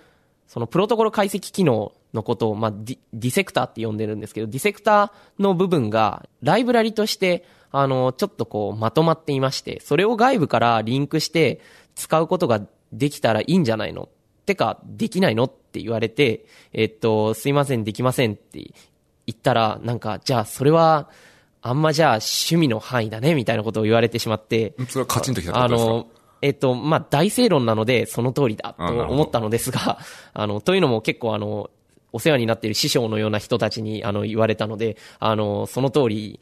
そのプロトコル解析機能のことを、まあ、ディディセクターって呼んでるんですけど、ディセクターの部分が、ライブラリとして、あの、ちょっとこう、まとまっていまして、それを外部からリンクして使うことができたらいいんじゃないのてか、できないの？って言われて、えっと、すいません、できませんって言ったら、なんか、じゃあ、それは、あんまじゃあ、趣味の範囲だね、みたいなことを言われてしまって、それはカチンときたあの、えっと、まあ、大正論なので、その通りだ、と思ったのですが、あの、というのも結構あの、お世話になっている師匠のような人たちに、あの、言われたので、あの、その通り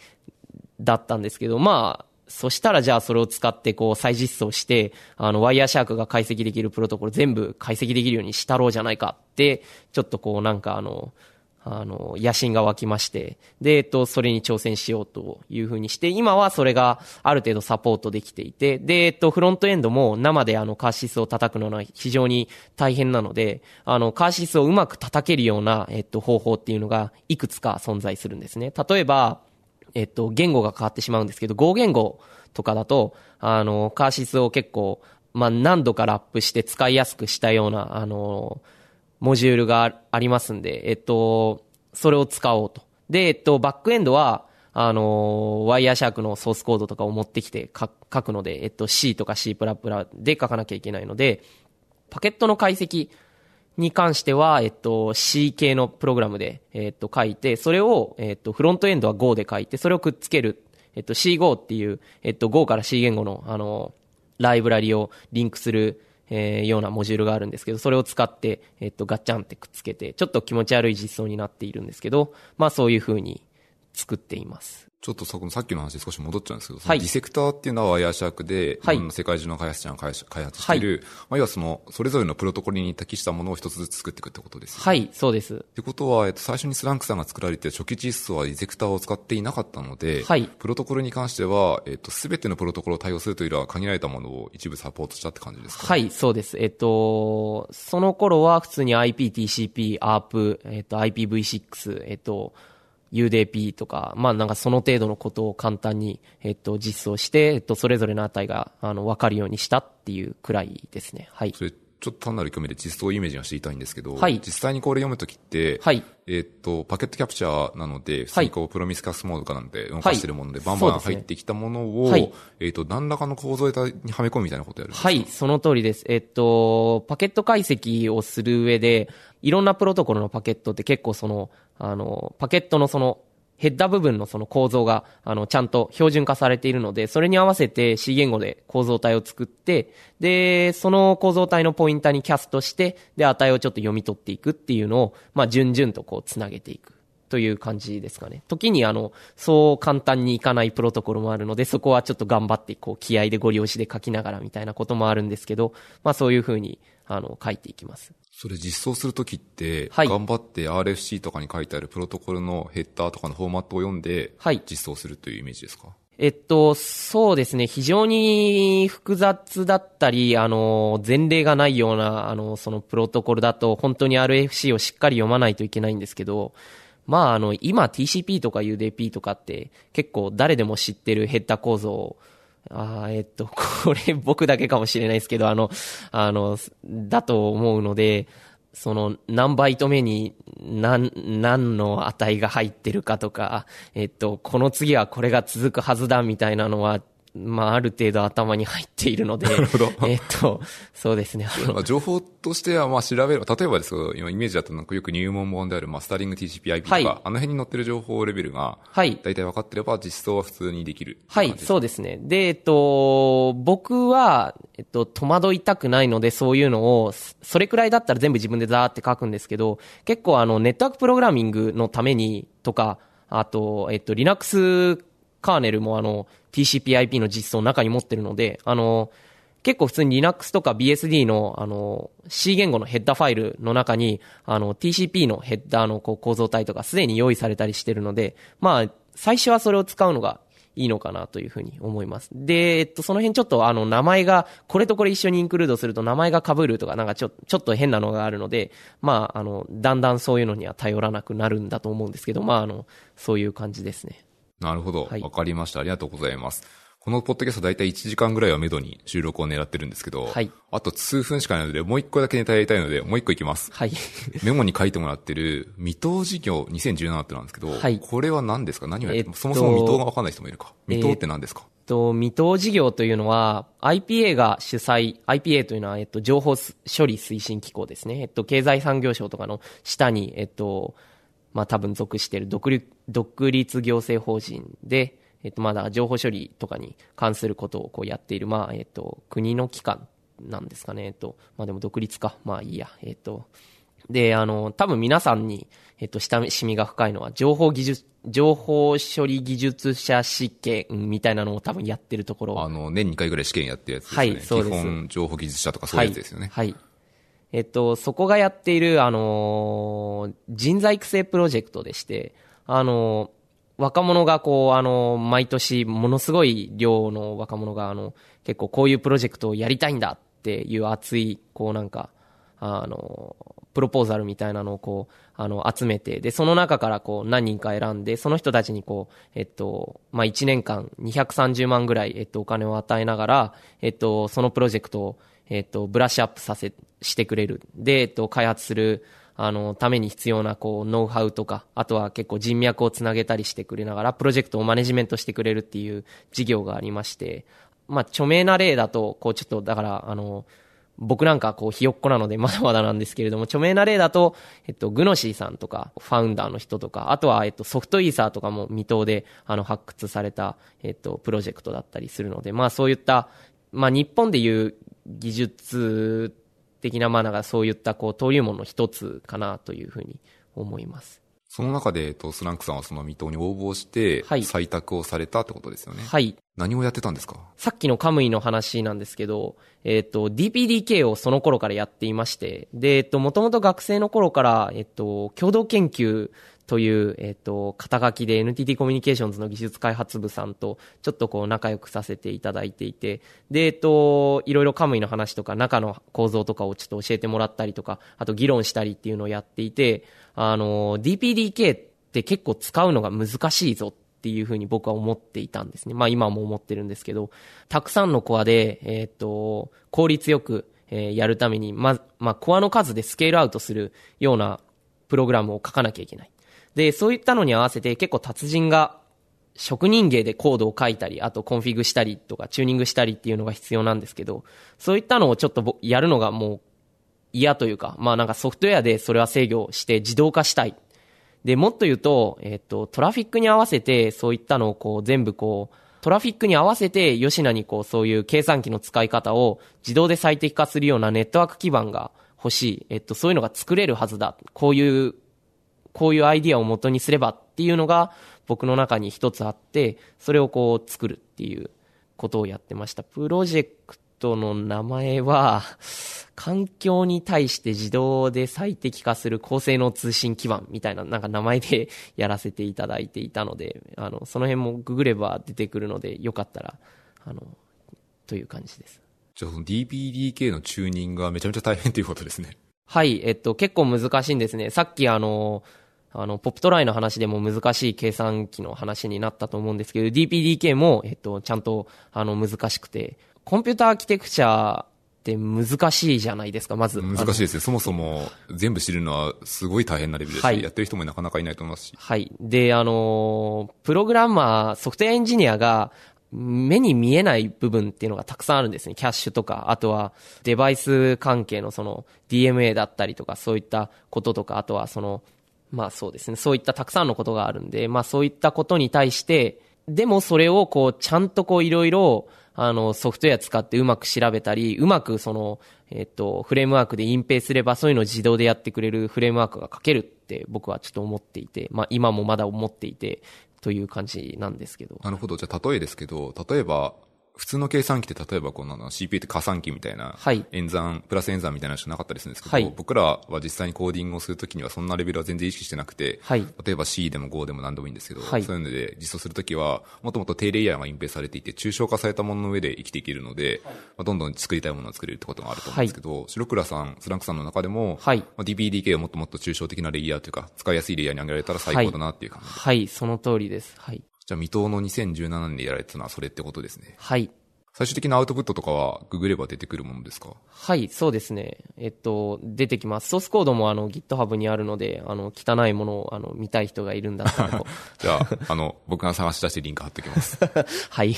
だったんですけど、まあ、そしたらじゃあそれを使ってこう再実装して、あの、ワイヤーシャークが解析できるプロトコル全部解析できるようにしたろうじゃないかって、ちょっとこうなんかあの、あの、野心が湧きまして、で、えっと、それに挑戦しようというふうにして、今はそれがある程度サポートできていて、で、えっと、フロントエンドも生であの、カーシスを叩くのは非常に大変なので、あの、カーシスをうまく叩けるような、えっと、方法っていうのがいくつか存在するんですね。例えば、えっと、言語が変わってしまうんですけど、Go 言語とかだと、あの、カーシスを結構、まあ、何度かラップして使いやすくしたような、あの、モジュールがありますんで、えっと、それを使おうと。で、えっと、バックエンドは、あの、ワイヤーシャークのソースコードとかを持ってきて書書くので、えっと、C とか C++ で書かなきゃいけないので、パケットの解析に関しては、えっと、C 系のプログラムで、えっと、書いて、それを、えっと、フロントエンドは Go で書いて、それをくっつける、えっと、C5 っていう、えっと、Go から C 言語の、あの、ライブラリをリンクする、えーようなモジュールがあるんですけど、それを使って、えっと、ガッチャンってくっつけて、ちょっと気持ち悪い実装になっているんですけど、まあそういう風に作っています。ちょっとそこのさっきの話に少し戻っちゃうんですけど、ディセクターっていうのはワイヤーシャークで、はい世界中の開発者が開発している、まあ、要はその、それぞれのプロトコルに適したものを一つずつ作っていくってことですよね。はい、そうです。ってことは、えっと、最初にスランクさんが作られて初期実装はディセクターを使っていなかったので、はいプロトコルに関しては、えっと、すべてのプロトコルを対応するというよりは限られたものを一部サポートしたって感じですか？はい、そうです。えっと、その頃は普通に IP、TCP、ARP、えっと、IPv6、えっと、UDP とか、まあなんかその程度のことを簡単に、えっと、実装して、えっと、それぞれの値が、あの、わかるようにしたっていうくらいですね。はい。それ、ちょっと単なる興味で実装イメージが知りたいんですけど、はい。実際にこれ読むときって、はい。えっと、パケットキャプチャーなので、普通にこう、プロミスカスモードかなんて動かしてるもので、はい。バンバン入ってきたものを、はい。えっと、何らかの構造デにはめ込むみたいなことをやるんですか？はい、その通りです。えっと、パケット解析をする上で、いろんなプロトコルのパケットって結構その、あの、パケットのその、ヘッダ部分のその構造が、あの、ちゃんと標準化されているので、それに合わせて C 言語で構造体を作って、で、その構造体のポインターにキャストして、で、値をちょっと読み取っていくっていうのを、まあ、順々とこう、つなげていく。という感じですかね。時にあの、そう簡単にいかないプロトコルもあるので、そこはちょっと頑張って、こう、気合でご利用しで書きながらみたいなこともあるんですけど、まあそういうふうに、あの、書いていきます。それ実装するときって、はい、頑張って RFC とかに書いてあるプロトコルのヘッダーとかのフォーマットを読んで、実装するというイメージですか、えっと、そうですね。非常に複雑だったり、あの、前例がないような、あの、そのプロトコルだと、本当に RFC をしっかり読まないといけないんですけど、まあ、あの、今 TCP とか UDP とかって結構誰でも知ってるヘッダー構造あえっと、これ僕だけかもしれないですけど、あの、あの、だと思うので、その何バイト目に何、何の値が入ってるかとか、えっと、この次はこれが続くはずだみたいなのはまあ、ある程度頭に入っているので、なるほど。えっと、そうですね。まあ、情報としては、まあ、調べれば、例えばですけど、今イメージだとなんかよく入門本であるマスタリング TCPIP とか、はい、あの辺に載ってる情報レベルが、はい。大体分かってれば、実装は普通にできる。はい、そうですね。で、えっと、僕は、えっと、戸惑いたくないので、そういうのを、それくらいだったら全部自分でザーって書くんですけど、結構あの、ネットワークプログラミングのために、とか、あと、えっと、Linux カーネルもあの、TCPIP の実装を中に持ってるので、あの、結構普通に Linux とか BSD の、あの、C 言語のヘッダーファイルの中に、あの、TCP のヘッダーのこう構造体とかすでに用意されたりしてるので、まあ、最初はそれを使うのがいいのかなというふうに思います。で、えっと、その辺ちょっとあの、名前が、これとこれ一緒にインクルードすると名前が被るとか、なんかちょ、ちょっと変なのがあるので、まあ、あの、だんだんそういうのには頼らなくなるんだと思うんですけど、まあ、あの、そういう感じですね。なるほど。わ、はい、かりました。ありがとうございます。このポッドキャスト大体1時間ぐらいはめどに収録を狙ってるんですけど、はい、あと数分しかないので、もう一個だけネタやりたいので、もう一個いきます。はい、メモに書いてもらってる、未踏事業2017ってなんですけど、はい、これは何ですか？何をやって、えっと、そもそも未踏がわかんない人もいるか。未踏って何ですか、えっと、未踏事業というのは、IPA が主催、IPA というのは、えっと、情報処理推進機構ですね。えっと、経済産業省とかの下に、えっと、まあ、多分属している独立独立行政法人で、えっと、まだ情報処理とかに関することをこうやっている、まあ、えっと、国の機関なんですかね。えっと、まあでも独立か。まあいいや。えっと、で、あの、多分皆さんに、えっと、親しみが深いのは、情報技術、情報処理技術者試験みたいなのを多分やってるところ。あの、年2回ぐらい試験やってるやつですね。はい、そうです。基本情報技術者とかそういうやつですよね。はい。はい、えっと、そこがやっている、あのー、人材育成プロジェクトでして、あの、若者がこう、あの、毎年ものすごい量の若者が、あの、結構こういうプロジェクトをやりたいんだっていう熱い、こうなんか、あの、プロポーザルみたいなのをこう、あの、集めて、で、その中からこう、何人か選んで、その人たちにこう、えっと、まあ、1年間230万ぐらい、えっと、お金を与えながら、えっと、そのプロジェクトを、えっと、ブラッシュアップさせ、してくれる。で、えっと、開発する、あの、ために必要な、こう、ノウハウとか、あとは結構人脈をつなげたりしてくれながら、プロジェクトをマネジメントしてくれるっていう事業がありまして、まあ、著名な例だと、こう、ちょっと、だから、あの、僕なんかこうひよっこなのでまだまだなんですけれども、著名な例だと、えっと、グノシーさんとか、ファウンダーの人とか、あとは、えっと、ソフトイーサーとかも未踏で、あの、発掘された、えっと、プロジェクトだったりするので、まあそういった、まあ日本でいう技術的な、まあなんかそういったこう登竜門の一つかなというふうに思います。その中で、えっと、スランクさんはその未踏に応募して、採択をされたってことですよね。はい。何をやってたんですか？さっきのカムイの話なんですけど、えっ、と、DPDK をその頃からやっていまして、で、えっ、と、もともと学生の頃から、えっ、と、共同研究という、えっ、と、肩書きで NTT コミュニケーションズの技術開発部さんとちょっとこう仲良くさせていただいていて、で、えっ、と、いろいろカムイの話とか中の構造とかをちょっと教えてもらったりとか、あと議論したりっていうのをやっていて、あの、DPDK って結構使うのが難しいぞっていうふうに僕は思っていたんですね。まあ今も思ってるんですけど、たくさんのコアで、えっ、と、効率よく、えー、やるために、ま、まあ、コアの数でスケールアウトするようなプログラムを書かなきゃいけない。で、そういったのに合わせて結構達人が職人芸でコードを書いたり、あとコンフィグしたりとかチューニングしたりっていうのが必要なんですけど、そういったのをちょっとやるのがもう嫌というか、まあなんかソフトウェアでそれは制御して自動化したい。で、もっと言うと、えっ、と、トラフィックに合わせて、そういったのをこう、全部こう、トラフィックに合わせて、吉名にこう、そういう計算機の使い方を自動で最適化するようなネットワーク基盤が欲しい。えっと、そういうのが作れるはずだ。こういう、こういうアイディアを元にすればっていうのが僕の中に一つあって、それをこう作るっていうことをやってました。プロジェクトの名前は、環境に対して自動で最適化する高性能通信基盤みたいななんか名前でやらせていただいていたので、あの、その辺もググれば出てくるので、よかったら、あの、という感じです。じゃあその DPDK のチューニングがめちゃめちゃ大変ということですね。はい、えっと、結構難しいんですね。さっきあの、あの、ポップトライの話でも難しい計算機の話になったと思うんですけど、DPDK も、えっと、ちゃんと、あの、難しくて、コンピューターアーキテクチャって難しいじゃないですか、まず。難しいですね。そもそも全部知るのはすごい大変なレベルですし、はい、やってる人もなかなかいないと思いますし。はい。で、あの、プログラマー、ソフトウェアエンジニアが、目に見えない部分っていうのがたくさんあるんですね。キャッシュとか、あとはデバイス関係のその DMA だったりとか、そういったこととか、あとはその、まあそうですね、そういったたくさんのことがあるんで、まあそういったことに対して、でもそれをこう、ちゃんとこういろいろ、あの、ソフトウェア使ってうまく調べたり、うまくその、えっと、フレームワークで隠蔽すればそういうのを自動でやってくれるフレームワークが書けるって僕はちょっと思っていて、まあ今もまだ思っていて、という感じなんですけど。なるほど。じゃあ例えですけど、例えば、普通の計算機って例えばこの CPU って加算機みたいな、演算、プラス演算みたいなのしかなかったりするんですけど、はい、僕らは実際にコーディングをするときにはそんなレベルは全然意識してなくて、はい、例えば C でも Go でも何でもいいんですけど、はい、そういうので実装するときは、もともと低レイヤーが隠蔽されていて、抽象化されたものの上で生きていけるので、まあ、どんどん作りたいものを作れるってことがあると思うんですけど、白倉さん、スランクさんの中でも、はい、まあ、DPDK をもっともっと抽象的なレイヤーというか、使いやすいレイヤーに上げられたら最高だなっていう感じはい、その通りです。はい。じゃあ、未踏の2017年でやられてたのはそれってことですね。はい。最終的なアウトプットとかはググれば出てくるものですか？はい、そうですね。えっと、出てきます。ソースコードもあの GitHub にあるので、あの、汚いものをあの見たい人がいるんだったら じゃあ、あの、僕が探し出してリンク貼っておきます。はい。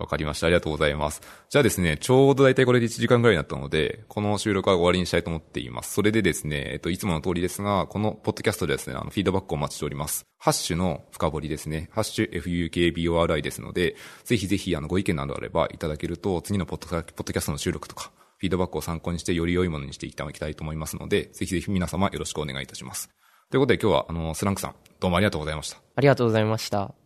わかりました。ありがとうございます。じゃあですね、ちょうど大体これで1時間ぐらいになったので、この収録は終わりにしたいと思っています。それでですね、えっと、いつもの通りですが、このポッドキャストでですね、あの、フィードバックをお待ちしております。ハッシュの深掘りですね。ハッシュ FUKBORI ですので、ぜひぜひ、あの、ご意見などあればいただけると、次のポッドポッドキャストの収録とか、フィードバックを参考にしてより良いものにしていただきたいと思いますので、ぜひぜひ皆様よろしくお願いいたします。ということで今日は、あの、スランクさん、どうもありがとうございました。ありがとうございました。